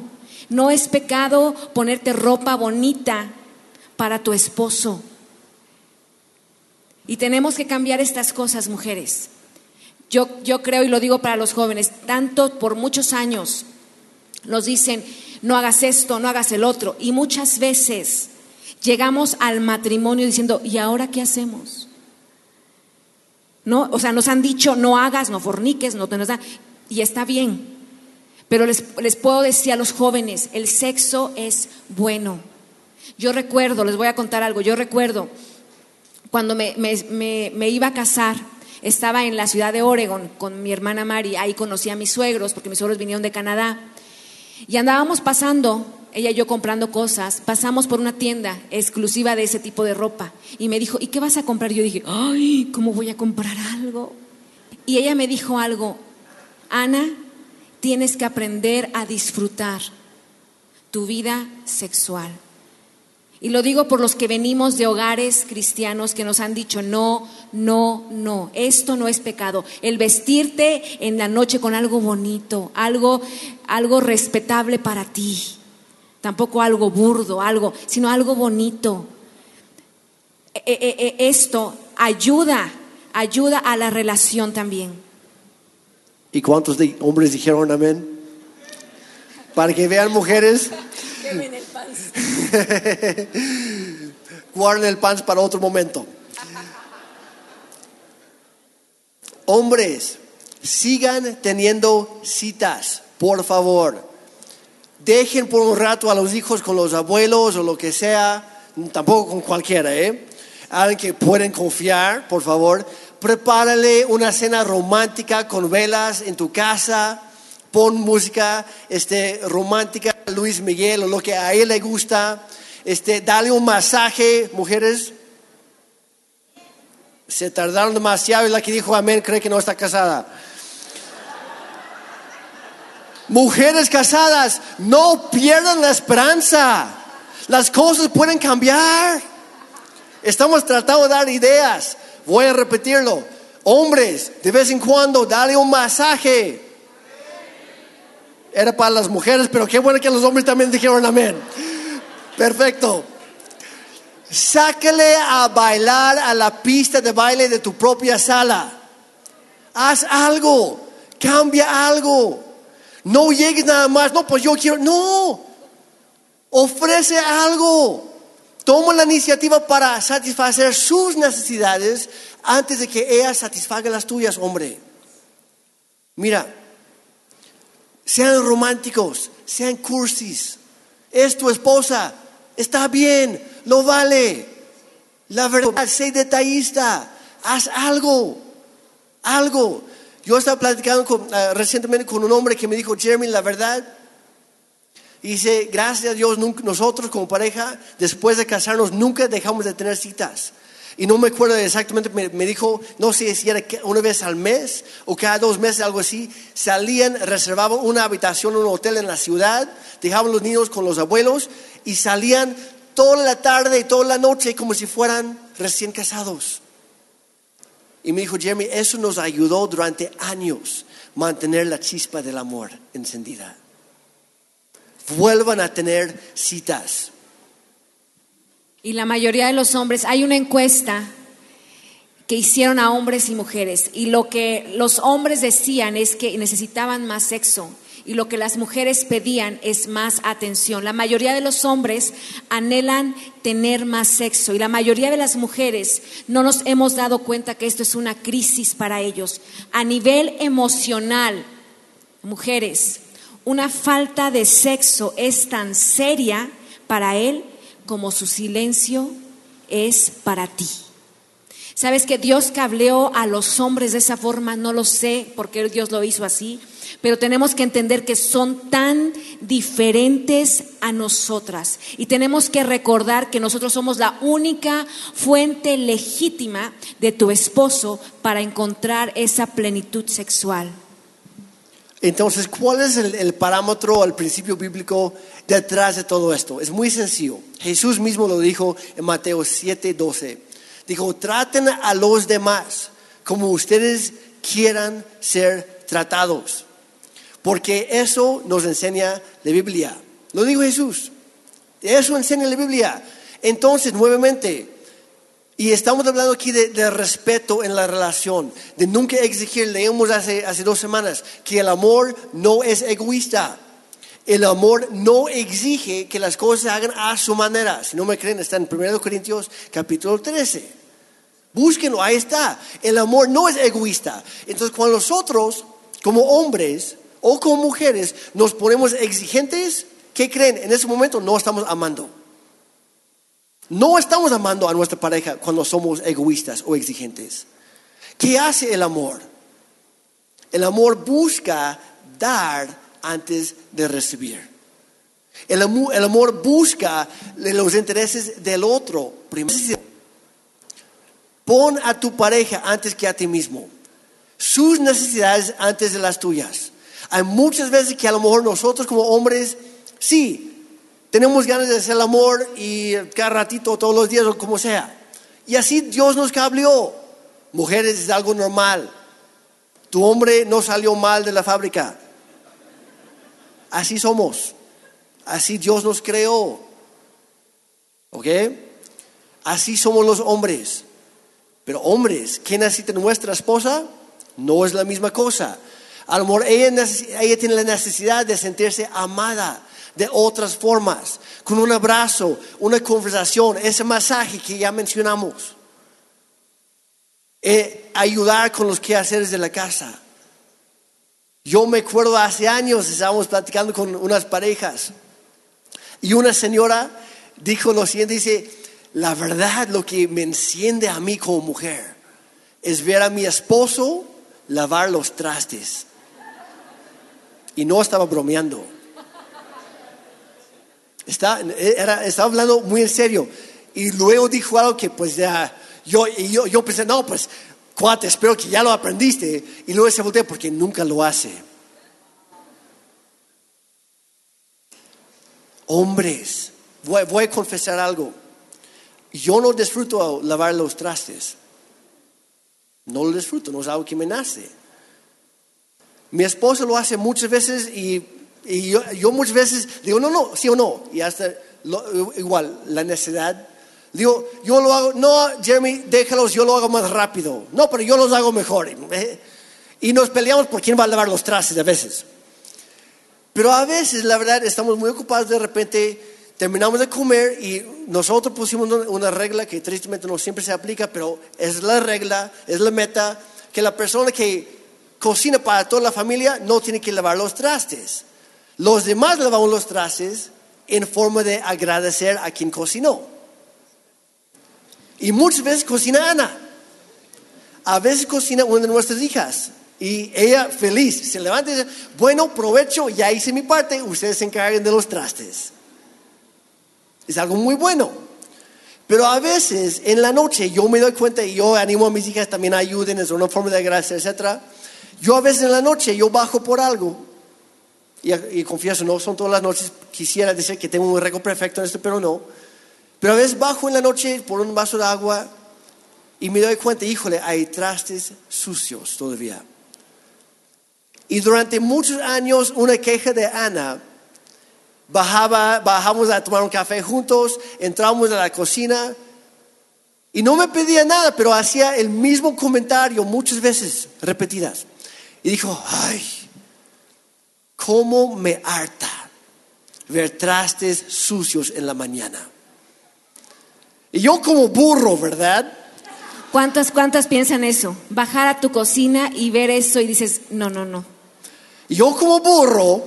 no es pecado ponerte ropa bonita para tu esposo. Y tenemos que cambiar estas cosas, mujeres. Yo, yo creo y lo digo para los jóvenes, tanto por muchos años nos dicen, no hagas esto, no hagas el otro. Y muchas veces llegamos al matrimonio diciendo, ¿y ahora qué hacemos? ¿No? O sea, nos han dicho, no hagas, no forniques, no te nos. Y está bien. Pero les, les puedo decir a los jóvenes, el sexo es bueno. Yo recuerdo, les voy a contar algo, yo recuerdo cuando me, iba a casar, estaba en la ciudad de Oregon con mi hermana Mari, ahí conocí a mis suegros, porque mis suegros vinieron de Canadá, y andábamos pasando, ella y yo comprando cosas, pasamos por una tienda exclusiva de ese tipo de ropa, y me dijo, ¿y qué vas a comprar? Yo dije, ay, ¿cómo voy a comprar algo? Y ella me dijo algo, Ana, tienes que aprender a disfrutar tu vida sexual. Y lo digo por los que venimos de hogares cristianos que nos han dicho, no, no, no, esto no es pecado. El vestirte en la noche con algo bonito, algo, algo respetable para ti. Tampoco algo burdo, algo, sino algo bonito. E, e, e, esto ayuda, ayuda a la relación también. ¿Y cuántos de hombres dijeron amén? Para que vean mujeres. Guarden el pants para otro momento. Hombres, sigan teniendo citas, por favor. Dejen por un rato a los hijos con los abuelos o lo que sea, tampoco con cualquiera, ¿eh? Alguien que pueden confiar, por favor. Prepárale una cena romántica con velas en tu casa. Pon música este, romántica, Luis Miguel o lo que a él le gusta. Este, dale un masaje, mujeres. Se tardaron demasiado y la que dijo amén cree que no está casada. Mujeres casadas, no pierdan la esperanza. Las cosas pueden cambiar. Estamos tratando de dar ideas. Voy a repetirlo. Hombres, de vez en cuando, dale un masaje. Era para las mujeres, pero qué bueno que los hombres también dijeron amén. Perfecto. Sácale a bailar a la pista de baile de tu propia sala. Haz algo, cambia algo. No llegues nada más, no, pues yo quiero, no. Ofrece algo. Toma la iniciativa para satisfacer sus necesidades antes de que ella satisfaga las tuyas, hombre. Mira, sean románticos, sean cursis. Es tu esposa, está bien, lo vale. La verdad, sé detallista, haz algo, algo. Yo estaba platicando eh, recientemente con un hombre que me dijo, Jeremy, la verdad, dice, gracias a Dios, nosotros como pareja, después de casarnos, nunca dejamos de tener citas. Y no me acuerdo exactamente, me, dijo, no sé si era una vez al mes o cada dos meses, algo así. Salían, reservaban una habitación un hotel en la ciudad, dejaban los niños con los abuelos y salían toda la tarde y toda la noche como si fueran recién casados. Y me dijo, Jeremy, eso nos ayudó durante años mantener la chispa del amor encendida. Vuelvan a tener citas. Y la mayoría de los hombres, hay una encuesta que hicieron a hombres y mujeres y lo que los hombres decían es que necesitaban más sexo y lo que las mujeres pedían es más atención. La mayoría de los hombres anhelan tener más sexo y la mayoría de las mujeres no nos hemos dado cuenta que esto es una crisis para ellos. A nivel emocional, mujeres, una falta de sexo es tan seria para él como su silencio es para ti. ¿Sabes que Dios cableó a los hombres de esa forma? No lo sé porque Dios lo hizo así, pero tenemos que entender que son tan diferentes a nosotras y tenemos que recordar que nosotros somos la única fuente legítima de tu esposo para encontrar esa plenitud sexual. Entonces, ¿cuál es el, parámetro, el principio bíblico detrás de todo esto? Es muy sencillo. Jesús mismo lo dijo en Mateo 7, 12. Dijo, traten a los demás como ustedes quieran ser tratados. Porque eso nos enseña la Biblia. Lo dijo Jesús. Eso enseña la Biblia. Entonces, nuevamente, y estamos hablando aquí de, respeto en la relación, de nunca exigir, leemos hace, hace dos semanas, que el amor no es egoísta. El amor no exige que las cosas se hagan a su manera. Si no me creen, está en 1 Corintios capítulo 13. Búsquenlo, ahí está. El amor no es egoísta. Entonces, cuando nosotros, como hombres o como mujeres, nos ponemos exigentes, ¿qué creen? En ese momento no estamos amando. No estamos amando a nuestra pareja cuando somos egoístas o exigentes. ¿Qué hace el amor? El amor busca dar antes de recibir. El amor, busca los intereses del otro. Pon a tu pareja antes que a ti mismo. Sus necesidades antes de las tuyas. Hay muchas veces que a lo mejor nosotros como hombres, sí, tenemos ganas de hacer el amor y cada ratito, todos los días o como sea. Y así Dios nos cableó. Mujeres es algo normal. Tu hombre no salió mal de la fábrica. Así somos. Así Dios nos creó. ¿Ok? Así somos los hombres. Pero hombres, ¿qué necesita nuestra esposa? No es la misma cosa. A lo ella tiene la necesidad de sentirse amada de otras formas, con un abrazo, una conversación, ese masaje que ya mencionamos. Eh, ayudar con los quehaceres de la casa. Yo me acuerdo hace años, estábamos platicando con unas parejas y una señora dijo lo siguiente, dice, la verdad lo que me enciende a mí como mujer es ver a mi esposo lavar los trastes. Y no estaba bromeando. Está, estaba hablando muy en serio. Y luego dijo algo que pues ya, yo, yo, yo pensé, no, pues cuate, espero que ya lo aprendiste. Y luego se volteó porque nunca lo hace. Hombres, voy, voy a confesar algo. Yo no disfruto lavar los trastes. No lo disfruto, no es algo que me nace. Mi esposa lo hace muchas veces y y yo, muchas veces digo, no, no, sí o no. Y hasta igual, la necesidad Digo, yo lo hago, no, Jeremy, déjalos, yo lo hago más rápido. No, pero yo los hago mejor. Y nos peleamos por quién va a lavar los trastes a veces. Pero a veces, la verdad, estamos muy ocupados de repente, terminamos de comer y nosotros pusimos una regla que tristemente no siempre se aplica, pero es la regla, es la meta, que la persona que cocina para toda la familia no tiene que lavar los trastes. Los demás lavamos los trastes en forma de agradecer a quien cocinó. Y muchas veces cocina Ana. A veces cocina una de nuestras hijas. Y ella feliz se levanta y dice, bueno, provecho, ya hice mi parte, ustedes se encarguen de los trastes. Es algo muy bueno. Pero a veces en la noche yo me doy cuenta y yo animo a mis hijas también ayuden, es una forma de agradecer, etc. Yo a veces en la noche yo bajo por algo y, y confieso, no son todas las noches, quisiera decir que tengo un récord perfecto en esto, pero no. Pero a veces bajo en la noche por un vaso de agua y me doy cuenta, híjole, hay trastes sucios todavía. Y durante muchos años una queja de Ana, bajaba, bajamos a tomar un café juntos, entramos a la cocina y no me pedía nada, pero hacía el mismo comentario muchas veces, repetidas. Y dijo, ay, cómo me harta ver trastes sucios en la mañana. Y yo como burro, ¿verdad? ¿Cuántas, cuántas piensan eso? Bajar a tu cocina y ver eso y dices, no, no, no. Y yo como burro,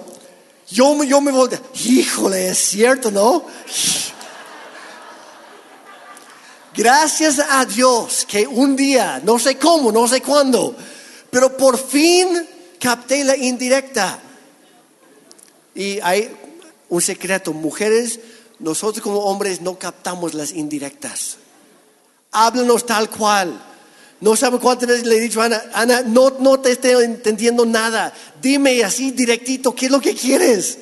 yo, yo me volteo, híjole, es cierto, ¿no? Gracias a Dios que un día, no sé cómo, no sé cuándo, pero por fin capté la indirecta. Y hay un secreto, mujeres nosotros como hombres no captamos las indirectas. Háblanos tal cual. No sabe cuántas veces le he dicho a Ana, Ana, no, no te estoy entendiendo nada. Dime así directito, ¿qué es lo que quieres?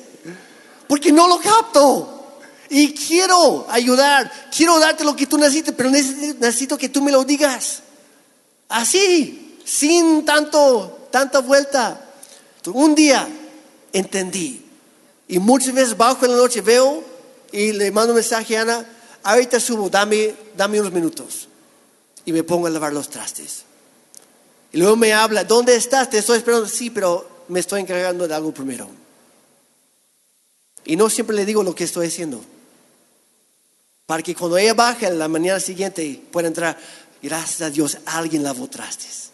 Porque no lo capto. Y quiero ayudar, quiero darte lo que tú necesites, pero necesito que tú me lo digas. Así, sin tanto, tanta vuelta. Un día entendí. Y muchas veces bajo en la noche veo y le mando un mensaje a Ana, ahorita subo, dame, dame unos minutos. Y me pongo a lavar los trastes. Y luego me habla, ¿dónde estás? Te estoy esperando. Sí, pero me estoy encargando de algo primero. Y no siempre le digo lo que estoy haciendo. Para que cuando ella baje la mañana siguiente pueda entrar, gracias a Dios, alguien lavó trastes.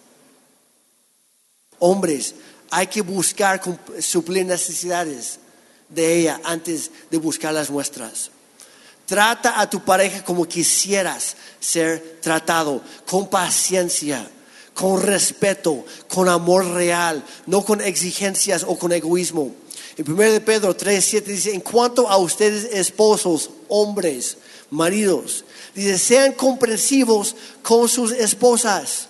Hombres, hay que buscar suplir necesidades de ella antes de buscar las nuestras. Trata a tu pareja como quisieras ser tratado, con paciencia, con respeto, con amor real, no con exigencias o con egoísmo. En 1 de Pedro 3, 7 dice, en cuanto a ustedes esposos, hombres, maridos, dice, sean comprensivos con sus esposas.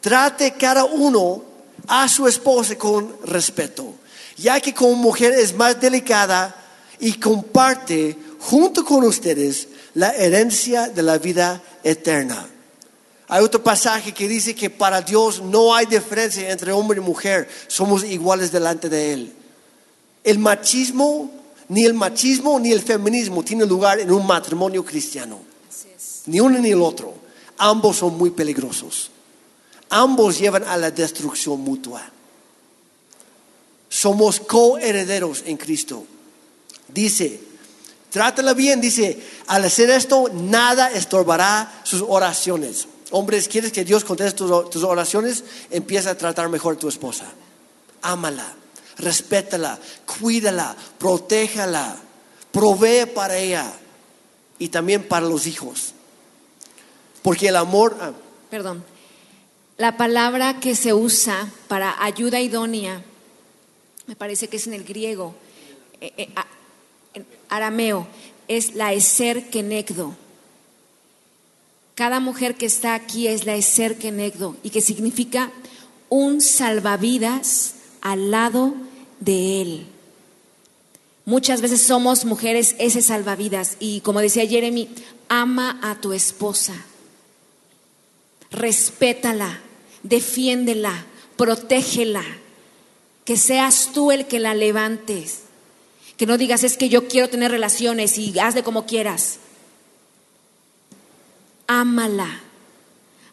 Trate cada uno a su esposa con respeto ya que como mujer es más delicada y comparte junto con ustedes la herencia de la vida eterna. Hay otro pasaje que dice que para Dios no hay diferencia entre hombre y mujer, somos iguales delante de Él. El machismo, ni el machismo ni el feminismo tiene lugar en un matrimonio cristiano. Ni uno ni el otro. Ambos son muy peligrosos. Ambos llevan a la destrucción mutua. Somos coherederos en Cristo. Dice, trátala bien, dice, al hacer esto, nada estorbará sus oraciones. Hombres, ¿quieres que Dios conteste tus, oraciones? Empieza a tratar mejor a tu esposa. Ámala, respétala, cuídala, protéjala, provee para ella y también para los hijos. Porque el amor... Ah. Perdón. La palabra que se usa para ayuda idónea me parece que es en el griego, eh, eh, en arameo, es la eser kenegdo. Cada mujer que está aquí es la eser kenegdo y que significa un salvavidas al lado de él. Muchas veces somos mujeres ese salvavidas y como decía Jeremy, ama a tu esposa, respétala, defiéndela, protégela que seas tú el que la levantes. Que no digas es que yo quiero tener relaciones y hazle como quieras. ámala.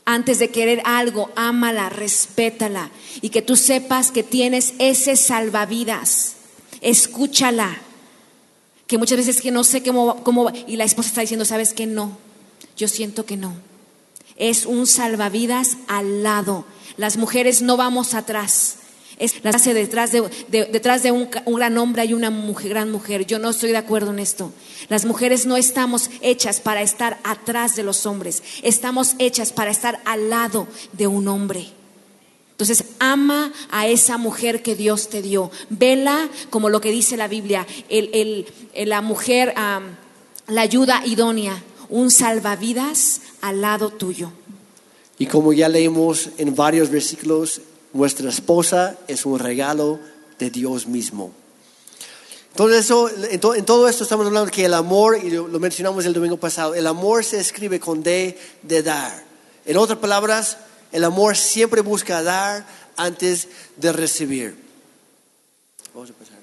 Antes de querer algo, ámala, respétala y que tú sepas que tienes ese salvavidas. Escúchala. Que muchas veces que no sé cómo, cómo y la esposa está diciendo, ¿sabes que No, yo siento que no. Es un salvavidas al lado. Las mujeres no vamos atrás. Es la detrás de, de- detrás de un, gran hombre hay una mujer, gran mujer. Yo no estoy de acuerdo en esto. Las mujeres no estamos hechas para estar atrás de los hombres. Estamos hechas para estar al lado de un hombre. Entonces, ama a esa mujer que Dios te dio. Vela como lo que dice la Biblia, el- la mujer, la ayuda idónea, un salvavidas al lado tuyo. Y como ya leímos en varios versículos, nuestra esposa es un regalo de Dios mismo. Entonces, eso, en, to- en todo esto estamos hablando que el amor, y lo, mencionamos el domingo pasado, el amor se escribe con D de dar. En otras palabras, el amor siempre busca dar antes de recibir. Vamos a pasar.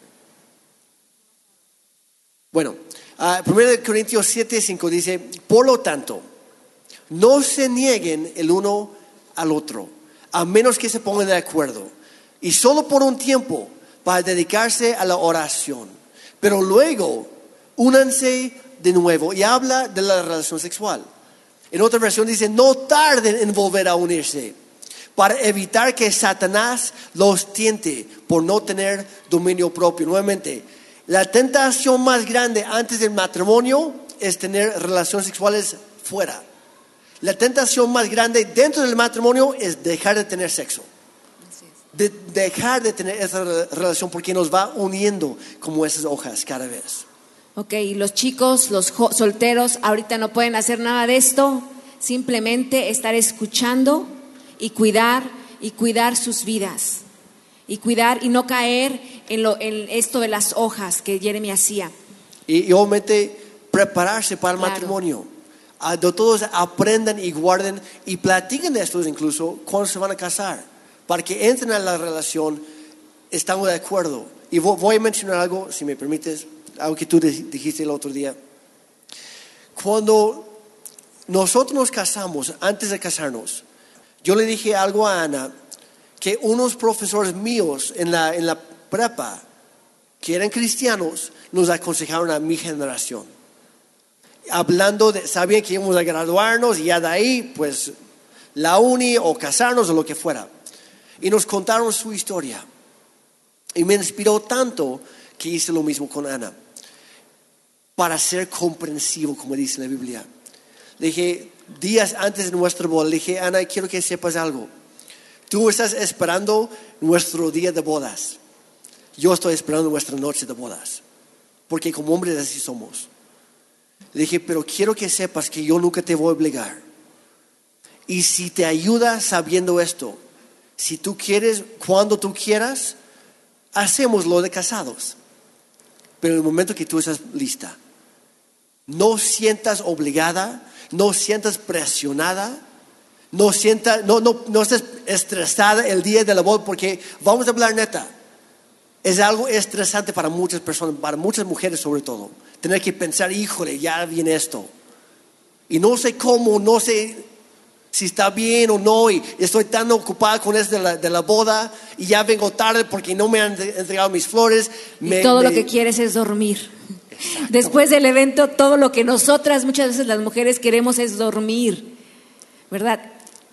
Bueno, ah, 1 Corintios 7, 5 dice, por lo tanto, no se nieguen el uno al otro, a menos que se pongan de acuerdo, y solo por un tiempo para dedicarse a la oración. Pero luego, únanse de nuevo y habla de la relación sexual. En otra versión dice, no tarden en volver a unirse, para evitar que Satanás los tiente por no tener dominio propio. Nuevamente, la tentación más grande antes del matrimonio es tener relaciones sexuales fuera. La tentación más grande dentro del matrimonio es dejar de tener sexo. De dejar de tener esa re- relación porque nos va uniendo como esas hojas cada vez. Ok, y los chicos, los solteros, ahorita no pueden hacer nada de esto, simplemente estar escuchando y cuidar y cuidar sus vidas y cuidar y no caer en, lo, en esto de las hojas que Jeremy hacía. Y, y obviamente prepararse para el Claro. matrimonio. Todos aprendan y guarden y platiquen de esto incluso cuando se van a casar. Para que entren a la relación, estamos de acuerdo. Y vo- voy a mencionar algo, si me permites, algo que tú di- dijiste el otro día. Cuando nosotros nos casamos, antes de casarnos, yo le dije algo a Ana que unos profesores míos en la, en la prepa, que eran cristianos, nos aconsejaron a mi generación. Hablando de, sabían que íbamos a graduarnos y ya de ahí, pues, la uni o casarnos o lo que fuera. Y nos contaron su historia. Y me inspiró tanto que hice lo mismo con Ana. Para ser comprensivo, como dice la Biblia. Dije, días antes de nuestra boda, dije, Ana, quiero que sepas algo. Tú estás esperando nuestro día de bodas. Yo estoy esperando nuestra noche de bodas. Porque como hombres así somos. Le dije, pero quiero que sepas que yo nunca te voy a obligar. Y si te ayuda sabiendo esto, si tú quieres, cuando tú quieras, hacemos lo de casados. Pero en el momento que tú estás lista, no sientas obligada, no sientas presionada, no sientas, no, no, no estés estresada el día de la boda, porque vamos a hablar neta. Es algo estresante para muchas personas, para muchas mujeres sobre todo. Tener que pensar, híjole, ya viene esto. Y no sé cómo, no sé si está bien o no, y estoy tan ocupada con eso de la, de la boda, y ya vengo tarde porque no me han entregado mis flores. Y Me- todo lo que quieres es dormir. Después del evento, todo lo que nosotras, muchas veces las mujeres queremos es dormir, ¿verdad?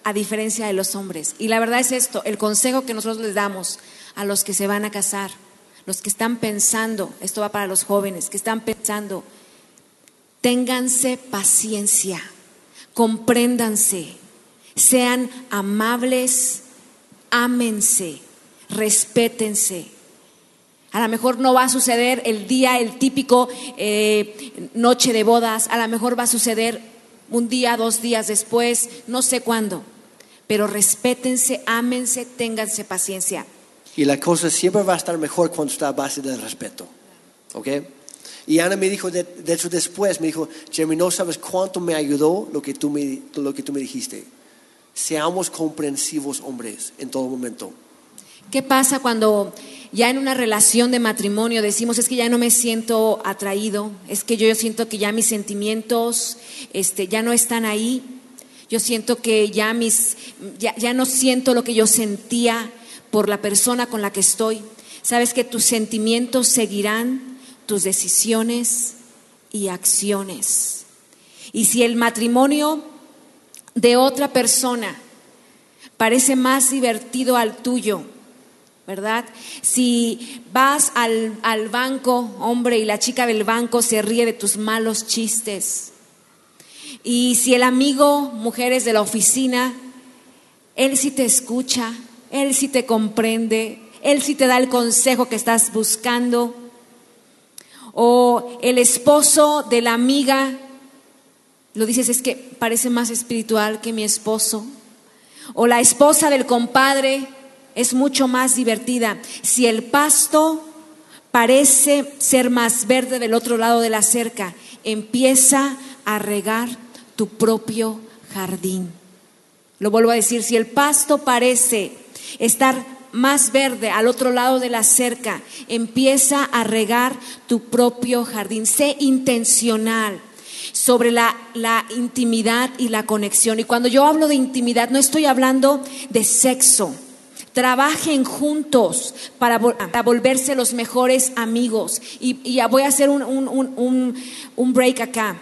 A diferencia de los hombres. Y la verdad es esto, el consejo que nosotros les damos a los que se van a casar, los que están pensando, esto va para los jóvenes, que están pensando, ténganse paciencia, compréndanse, sean amables, ámense, respétense. A lo mejor no va a suceder el día, el típico eh, noche de bodas, a lo mejor va a suceder un día, dos días después, no sé cuándo. Pero respétense, ámense, ténganse paciencia. Y la cosa siempre va a estar mejor cuando está a base del respeto. ¿Ok? Y Ana me dijo, de, de hecho después me dijo, Jeremy, no sabes cuánto me ayudó lo que, tú me, lo que tú me dijiste. Seamos comprensivos hombres en todo momento. ¿Qué pasa cuando ya en una relación de matrimonio decimos es que ya no me siento atraído, es que yo siento que ya mis sentimientos este, ya no están ahí? Yo siento que ya mis ya, ya no siento lo que yo sentía por la persona con la que estoy. Sabes que tus sentimientos seguirán tus decisiones y acciones. Y si el matrimonio de otra persona parece más divertido al tuyo, ¿verdad? Si vas al, al banco, hombre, y la chica del banco se ríe de tus malos chistes, y si el amigo, mujeres de la oficina, él sí te escucha, él sí te comprende, él sí te da el consejo que estás buscando, o el esposo de la amiga, lo dices, es que parece más espiritual que mi esposo, o la esposa del compadre es mucho más divertida. Si el pasto parece ser más verde del otro lado de la cerca, empieza a regar tu propio jardín. Lo vuelvo a decir, si el pasto parece estar más verde al otro lado de la cerca, empieza a regar tu propio jardín. Sé intencional sobre la, la, intimidad y la conexión. Y cuando yo hablo de intimidad, no estoy hablando de sexo. Trabajen juntos para, para volverse los mejores amigos. Y, y voy a hacer un, un, un, un break acá.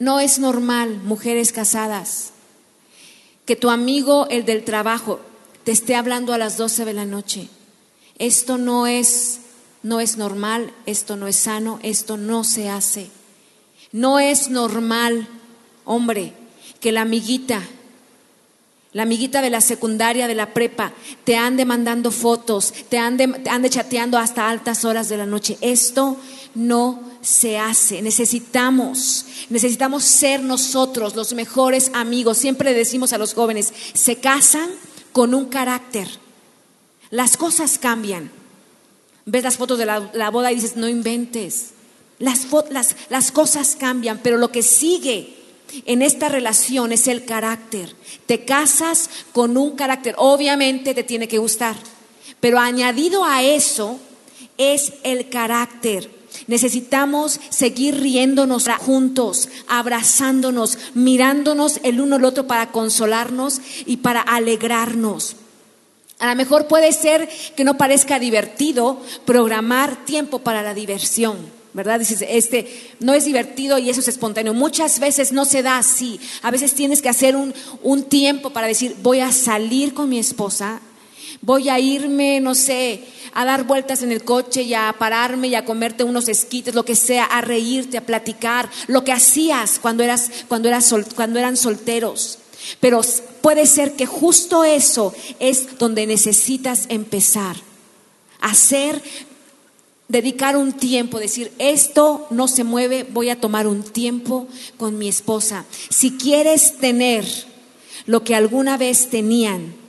No es normal, mujeres casadas, que tu amigo, el del trabajo, esté hablando a las 12 de la noche. Esto no es, no es normal, esto no es sano, esto no se hace. No es normal, hombre, que la amiguita, la amiguita de la secundaria, de la prepa, te ande mandando fotos, te ande, te ande chateando hasta altas horas de la noche. Esto no se hace. Necesitamos, necesitamos ser nosotros los mejores amigos. Siempre decimos a los jóvenes, se casan con un carácter. Las cosas cambian. Ves las fotos de la, la boda y dices, no inventes. Las, las, las cosas cambian, pero lo que sigue en esta relación es el carácter. Te casas con un carácter. Obviamente te tiene que gustar, pero añadido a eso es el carácter. Necesitamos seguir riéndonos juntos, abrazándonos, mirándonos el uno al otro para consolarnos y para alegrarnos. A lo mejor puede ser que no parezca divertido programar tiempo para la diversión, ¿verdad? Dices, este no es divertido y eso es espontáneo. Muchas veces no se da así. A veces tienes que hacer un, un tiempo para decir, voy a salir con mi esposa, voy a irme, no sé, a dar vueltas en el coche y a pararme y a comerte unos esquites, lo que sea, a reírte, a platicar, lo que hacías cuando, eras, cuando, eras cuando eran solteros. Pero puede ser que justo eso es donde necesitas empezar. Hacer, dedicar un tiempo, decir, esto no se mueve, voy a tomar un tiempo con mi esposa. Si quieres tener lo que alguna vez tenían,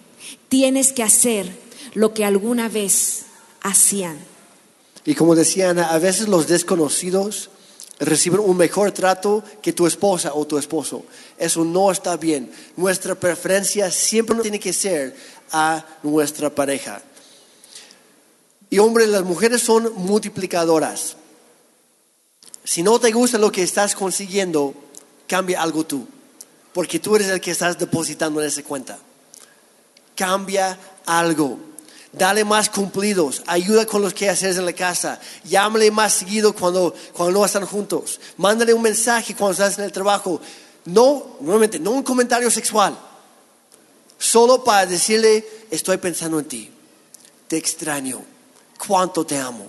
tienes que hacer lo que alguna vez hacían. Y como decían, a veces los desconocidos reciben un mejor trato que tu esposa o tu esposo. Eso no está bien. Nuestra preferencia siempre tiene que ser a nuestra pareja. Y hombre, las mujeres son multiplicadoras. Si no te gusta lo que estás consiguiendo, cambia algo tú. Porque tú eres el que estás depositando en esa cuenta. Cambia algo. Dale más cumplidos, ayuda con los que haces en la casa, llámale más seguido cuando, cuando no están juntos, mándale un mensaje cuando estás en el trabajo. No, nuevamente, no un comentario sexual, solo para decirle, estoy pensando en ti, te extraño, cuánto te amo.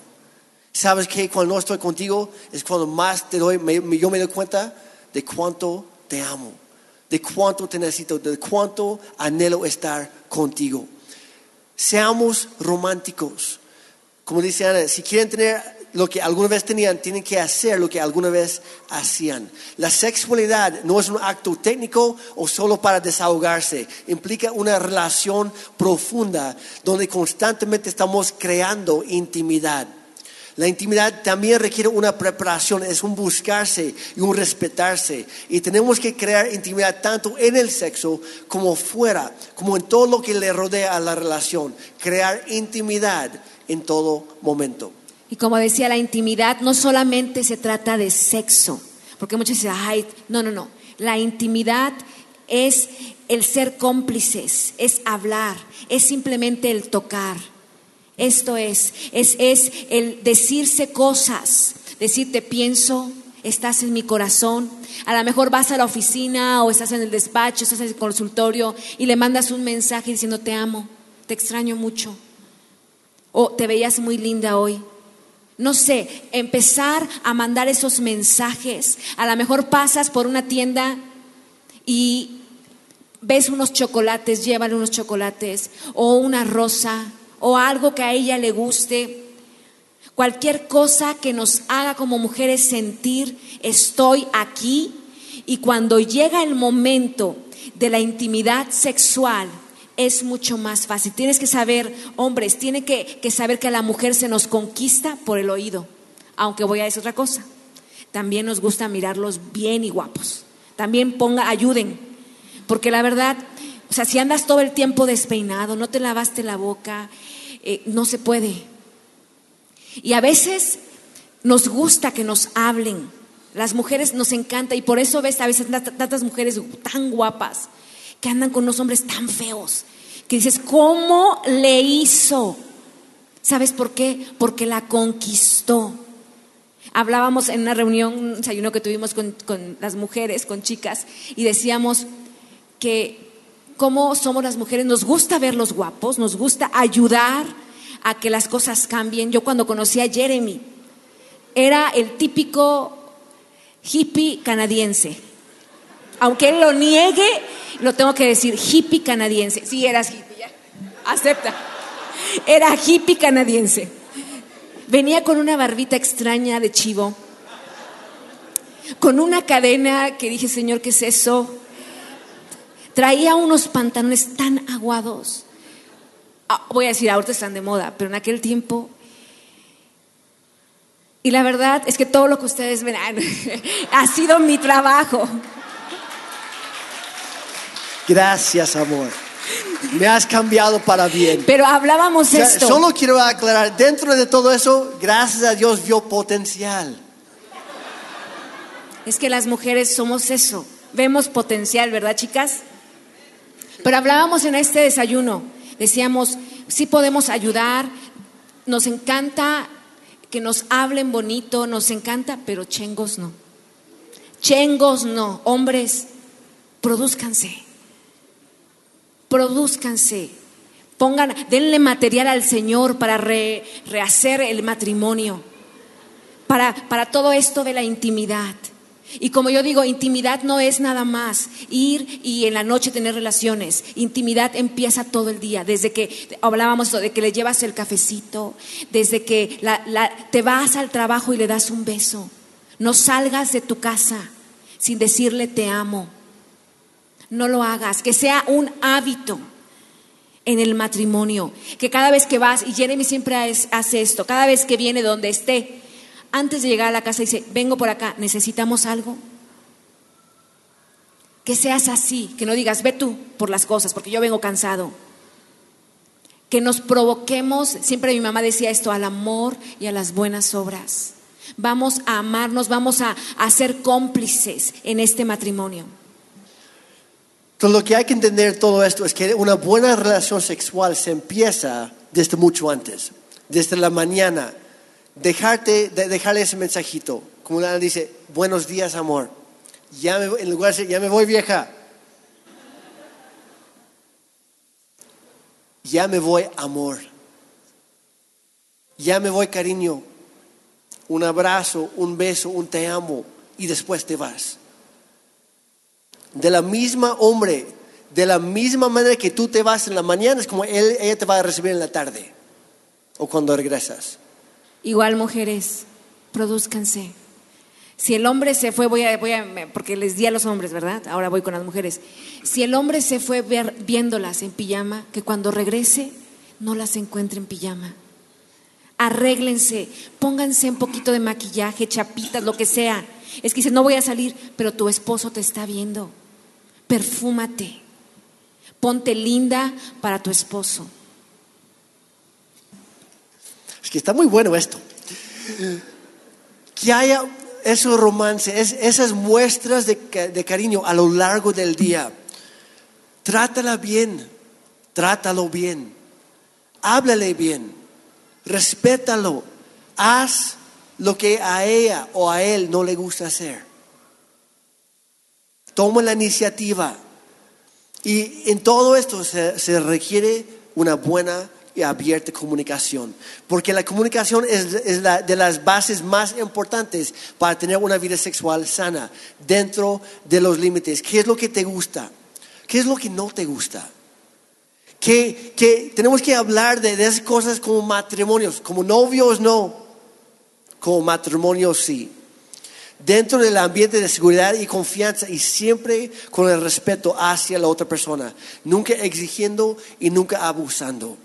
¿Sabes que cuando no estoy contigo es cuando más te doy, yo me doy cuenta de cuánto te amo, de cuánto te necesito, de cuánto anhelo estar contigo? Seamos románticos. Como dice Ana, si quieren tener lo que alguna vez tenían, tienen que hacer lo que alguna vez hacían. La sexualidad no es un acto técnico o solo para desahogarse. Implica una relación profunda donde constantemente estamos creando intimidad. La intimidad también requiere una preparación, es un buscarse y un respetarse. Y tenemos que crear intimidad tanto en el sexo como fuera, como en todo lo que le rodea a la relación. Crear intimidad en todo momento. Y como decía, la intimidad no solamente se trata de sexo, porque muchos dicen, ay, no, no, no. La intimidad es el ser cómplices, es hablar, es simplemente el tocar. Esto es, es, es el decirse cosas, decirte pienso, estás en mi corazón. A lo mejor vas a la oficina o estás en el despacho, estás en el consultorio y le mandas un mensaje diciendo te amo, te extraño mucho. O te veías muy linda hoy. No sé, empezar a mandar esos mensajes. A lo mejor pasas por una tienda y ves unos chocolates, llévale unos chocolates o una rosa o algo que a ella le guste. Cualquier cosa que nos haga como mujeres sentir estoy aquí y cuando llega el momento de la intimidad sexual es mucho más fácil. Tienes que saber, hombres, tiene que, que saber que a la mujer se nos conquista por el oído, aunque voy a decir otra cosa. También nos gusta mirarlos bien y guapos. También ponga, ayuden, porque la verdad, o sea, si andas todo el tiempo despeinado, no te lavaste la boca, eh, no se puede. Y a veces nos gusta que nos hablen. Las mujeres nos encanta y por eso ves a veces tantas mujeres tan guapas que andan con unos hombres tan feos, que dices, ¿cómo le hizo? ¿Sabes por qué? Porque la conquistó. Hablábamos en una reunión, un desayuno que tuvimos con, con las mujeres, con chicas, y decíamos que cómo somos las mujeres, nos gusta verlos guapos, nos gusta ayudar a que las cosas cambien. Yo cuando conocí a Jeremy, era el típico hippie canadiense. Aunque él lo niegue, lo tengo que decir, hippie canadiense. Sí, eras hippie, ya. Acepta. Era hippie canadiense. Venía con una barbita extraña de chivo, con una cadena que dije, Señor, ¿qué es eso? Traía unos pantalones tan aguados. Ah, voy a decir, ahorita están de moda, pero en aquel tiempo y la verdad es que todo lo que ustedes ven ha sido mi trabajo. Gracias, amor. Me has cambiado para bien. Pero hablábamos esto. Solo quiero aclarar, dentro de todo eso, gracias a Dios vio potencial. Es que las mujeres somos eso, vemos potencial, ¿verdad, chicas? Pero hablábamos en este desayuno, decíamos, sí podemos ayudar, nos encanta que nos hablen bonito, nos encanta, pero chengos no. Chengos no, hombres, produzcanse produzcanse, pongan, denle material al Señor para rehacer el matrimonio, para, para todo esto de la intimidad. Y como yo digo, intimidad no es nada más ir y en la noche tener relaciones. Intimidad empieza todo el día, desde que hablábamos de que le llevas el cafecito, desde que te vas al trabajo y le das un beso. No salgas de tu casa sin decirle te amo no lo hagas, que sea un hábito en el matrimonio, que cada vez que vas, y Jeremy siempre hace esto, cada vez que viene donde esté, antes de llegar a la casa dice, vengo por acá, ¿necesitamos algo? Que seas así, que no digas, ve tú por las cosas, porque yo vengo cansado. Que nos provoquemos, siempre mi mamá decía esto, al amor y a las buenas obras. Vamos a amarnos, vamos a, a ser cómplices en este matrimonio. Entonces lo que hay que entender todo esto es que una buena relación sexual se empieza desde mucho antes, desde la mañana. Dejarte, dejarle ese mensajito, como una dice, buenos días amor, ya me, en lugar de decir, ya me voy vieja, ya me voy amor, ya me voy cariño, un abrazo, un beso, un te amo. Y después te vas de la misma hombre, de la misma manera que tú te vas en la mañana, es como él, ella te va a recibir en la tarde o cuando regresas. Igual mujeres, produzcanse. Si el hombre se fue, voy a, voy a, porque les di a los hombres, ¿verdad? Ahora voy con las mujeres. Si el hombre se fue viéndolas en pijama, que cuando regrese no las encuentre en pijama. Arréglense, pónganse un poquito de maquillaje, chapitas, lo que sea. Es que dices, no voy a salir, pero tu esposo te está viendo perfúmate, ponte linda para tu esposo. Que está muy bueno esto. Que haya esos romances, esas muestras de, cariño a lo largo del día. Trátala bien, trátalo bien, háblale bien, respétalo, haz lo que a ella o a él no le gusta hacer. Toma la iniciativa. Y en todo esto se requiere una buena y abierta comunicación. Porque la comunicación es, es la, de las bases más importantes para tener una vida sexual sana dentro de los límites. ¿Qué es lo que te gusta? ¿Qué es lo que no te gusta? Que, tenemos que hablar de, de esas cosas como matrimonios, como novios no, como matrimonios sí dentro del ambiente de seguridad y confianza y siempre con el respeto hacia la otra persona, nunca exigiendo y nunca abusando.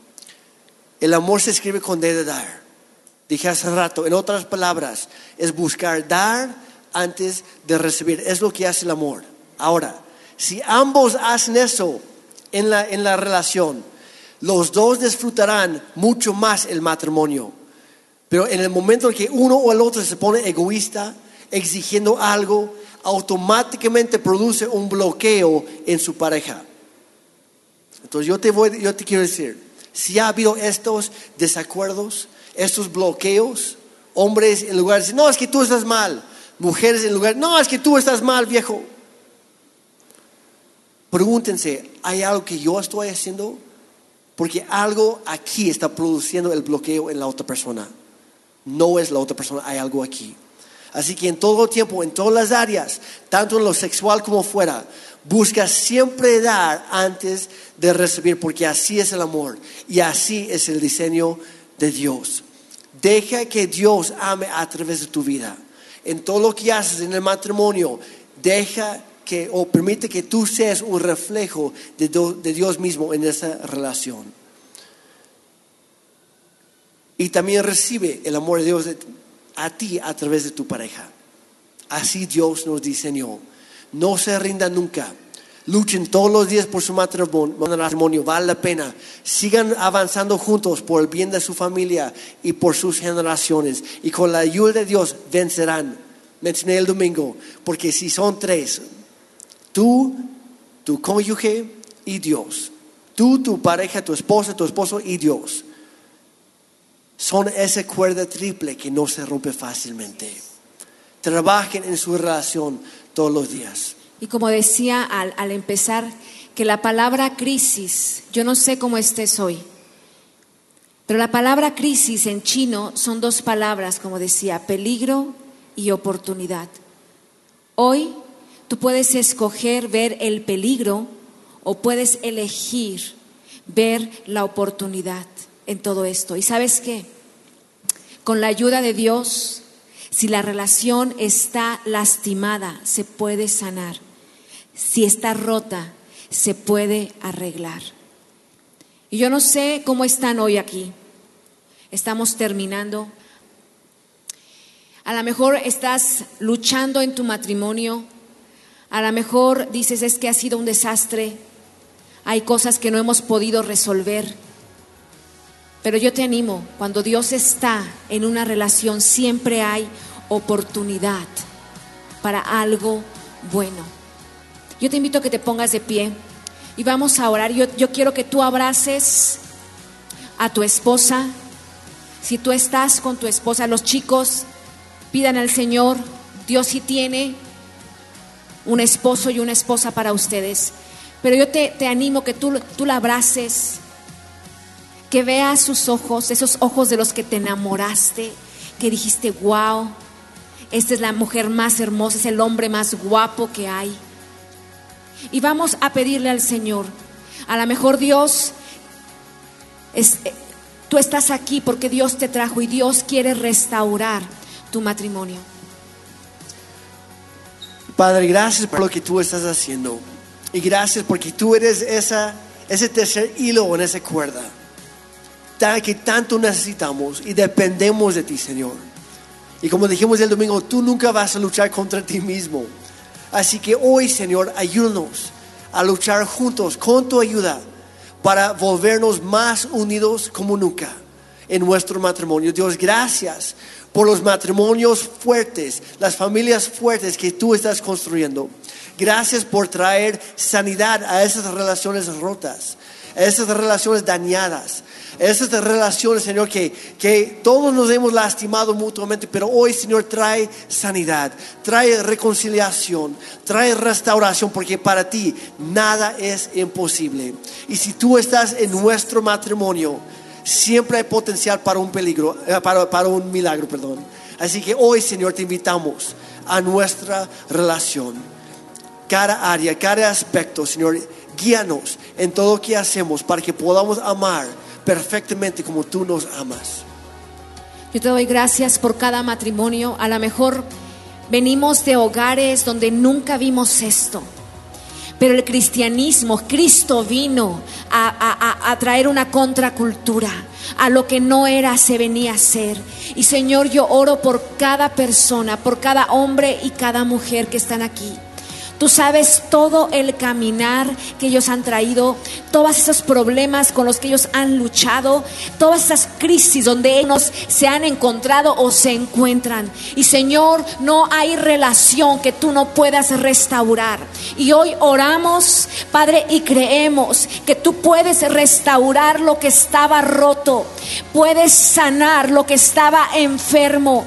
El amor se escribe con de dar. Dije hace rato, en otras palabras, es buscar dar antes de recibir. Es lo que hace el amor. Ahora, si ambos hacen eso en la, en la relación, los dos disfrutarán mucho más el matrimonio. Pero en el momento en que uno o el otro se pone egoísta, exigiendo algo, automáticamente produce un bloqueo en su pareja. Entonces yo te, voy, yo te quiero decir, si ha habido estos desacuerdos, estos bloqueos, hombres en lugar de decir, no, es que tú estás mal, mujeres en lugar, no, es que tú estás mal, viejo. Pregúntense, ¿hay algo que yo estoy haciendo? Porque algo aquí está produciendo el bloqueo en la otra persona. No es la otra persona, hay algo aquí. Así que en todo tiempo, en todas las áreas, tanto en lo sexual como fuera, busca siempre dar antes de recibir, porque así es el amor y así es el diseño de Dios. Deja que Dios ame a través de tu vida. En todo lo que haces en el matrimonio, deja que o permite que tú seas un reflejo de, de Dios mismo en esa relación. Y también recibe el amor de Dios a ti a través de tu pareja. Así Dios nos diseñó. No se rindan nunca. Luchen todos los días por su matrimonio, vale la pena. Sigan avanzando juntos por el bien de su familia y por sus generaciones. Y con la ayuda de Dios vencerán. Mencioné el domingo, porque si son tres, tú, tu cónyuge y Dios. Tú, tu pareja, tu esposa, tu esposo y Dios son esa cuerda triple que no se rompe fácilmente. Trabajen en su relación todos los días. Y como decía al, al empezar, que la palabra crisis, yo no sé cómo estés hoy, pero la palabra crisis en chino son dos palabras, como decía, peligro y oportunidad. Hoy tú puedes escoger ver el peligro o puedes elegir ver la oportunidad en todo esto. ¿Y sabes qué? Con la ayuda de Dios, si la relación está lastimada, se puede sanar. Si está rota, se puede arreglar. Y yo no sé cómo están hoy aquí. Estamos terminando. A lo mejor estás luchando en tu matrimonio. A lo mejor dices es que ha sido un desastre. Hay cosas que no hemos podido resolver. Pero yo te animo, cuando Dios está en una relación, siempre hay oportunidad para algo bueno. Yo te invito a que te pongas de pie y vamos a orar. Yo, yo quiero que tú abraces a tu esposa. Si tú estás con tu esposa, los chicos pidan al Señor, Dios sí tiene un esposo y una esposa para ustedes. Pero yo te, te animo que tú, tú la abraces que veas sus ojos, esos ojos de los que te enamoraste, que dijiste, wow, esta es la mujer más hermosa, es el hombre más guapo que hay. Y vamos a pedirle al Señor, a lo mejor Dios, es, eh, tú estás aquí porque Dios te trajo y Dios quiere restaurar tu matrimonio. Padre, gracias por lo que tú estás haciendo. Y gracias porque tú eres esa, ese tercer hilo en esa cuerda que tanto necesitamos y dependemos de ti, Señor. Y como dijimos el domingo, tú nunca vas a luchar contra ti mismo. Así que hoy, Señor, ayúdanos a luchar juntos con tu ayuda para volvernos más unidos como nunca en nuestro matrimonio. Dios, gracias por los matrimonios fuertes, las familias fuertes que tú estás construyendo. Gracias por traer sanidad a esas relaciones rotas, a esas relaciones dañadas, esas relaciones, Señor, que, que todos nos hemos lastimado mutuamente, pero hoy, Señor, trae sanidad, trae reconciliación, trae restauración, porque para ti nada es imposible. Y si tú estás en nuestro matrimonio, siempre hay potencial para un peligro, eh, para, para un milagro, perdón. Así que hoy, Señor, te invitamos a nuestra relación cada área, cada aspecto, Señor, guíanos en todo lo que hacemos para que podamos amar perfectamente como tú nos amas. Yo te doy gracias por cada matrimonio. A lo mejor venimos de hogares donde nunca vimos esto. Pero el cristianismo, Cristo vino a, a- a- a traer una contracultura. A lo que no era se venía a ser. Y Señor, yo oro por cada persona, por cada hombre y cada mujer que están aquí. Tú sabes todo el caminar que ellos han traído, todos esos problemas con los que ellos han luchado, todas esas crisis donde ellos se han encontrado o se encuentran. Y Señor, no hay relación que tú no puedas restaurar. Y hoy oramos, Padre, y creemos que tú puedes restaurar lo que estaba roto, puedes sanar lo que estaba enfermo.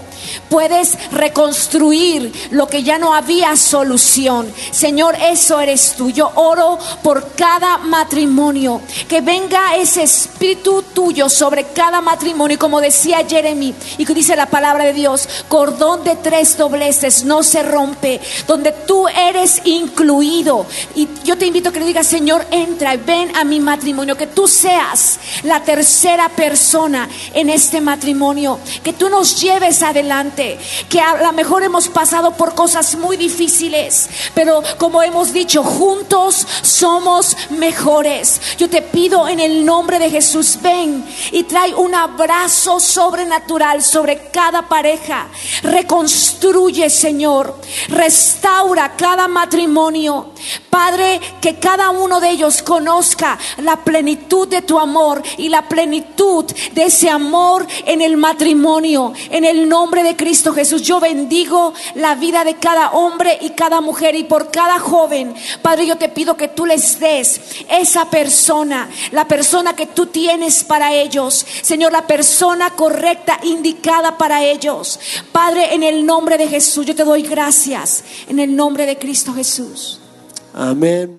Puedes reconstruir lo que ya no había solución. Señor, eso eres tú. Yo oro por cada matrimonio. Que venga ese espíritu tuyo sobre cada matrimonio. Como decía Jeremy, y que dice la palabra de Dios, cordón de tres dobleces no se rompe. Donde tú eres incluido. Y yo te invito a que le digas, Señor, entra y ven a mi matrimonio. Que tú seas la tercera persona en este matrimonio. Que tú nos lleves adelante. Que a lo mejor hemos pasado por cosas muy difíciles. Pero como hemos dicho, juntos somos mejores. Yo te pido en el nombre de Jesús, ven y trae un abrazo sobrenatural sobre cada pareja. Reconstruye, Señor. Restaura cada matrimonio. Padre, que cada uno de ellos conozca la plenitud de tu amor y la plenitud de ese amor en el matrimonio. En el de Cristo Jesús, yo bendigo la vida de cada hombre y cada mujer y por cada joven. Padre, yo te pido que tú les des esa persona, la persona que tú tienes para ellos. Señor, la persona correcta, indicada para ellos. Padre, en el nombre de Jesús, yo te doy gracias. En el nombre de Cristo Jesús. Amén.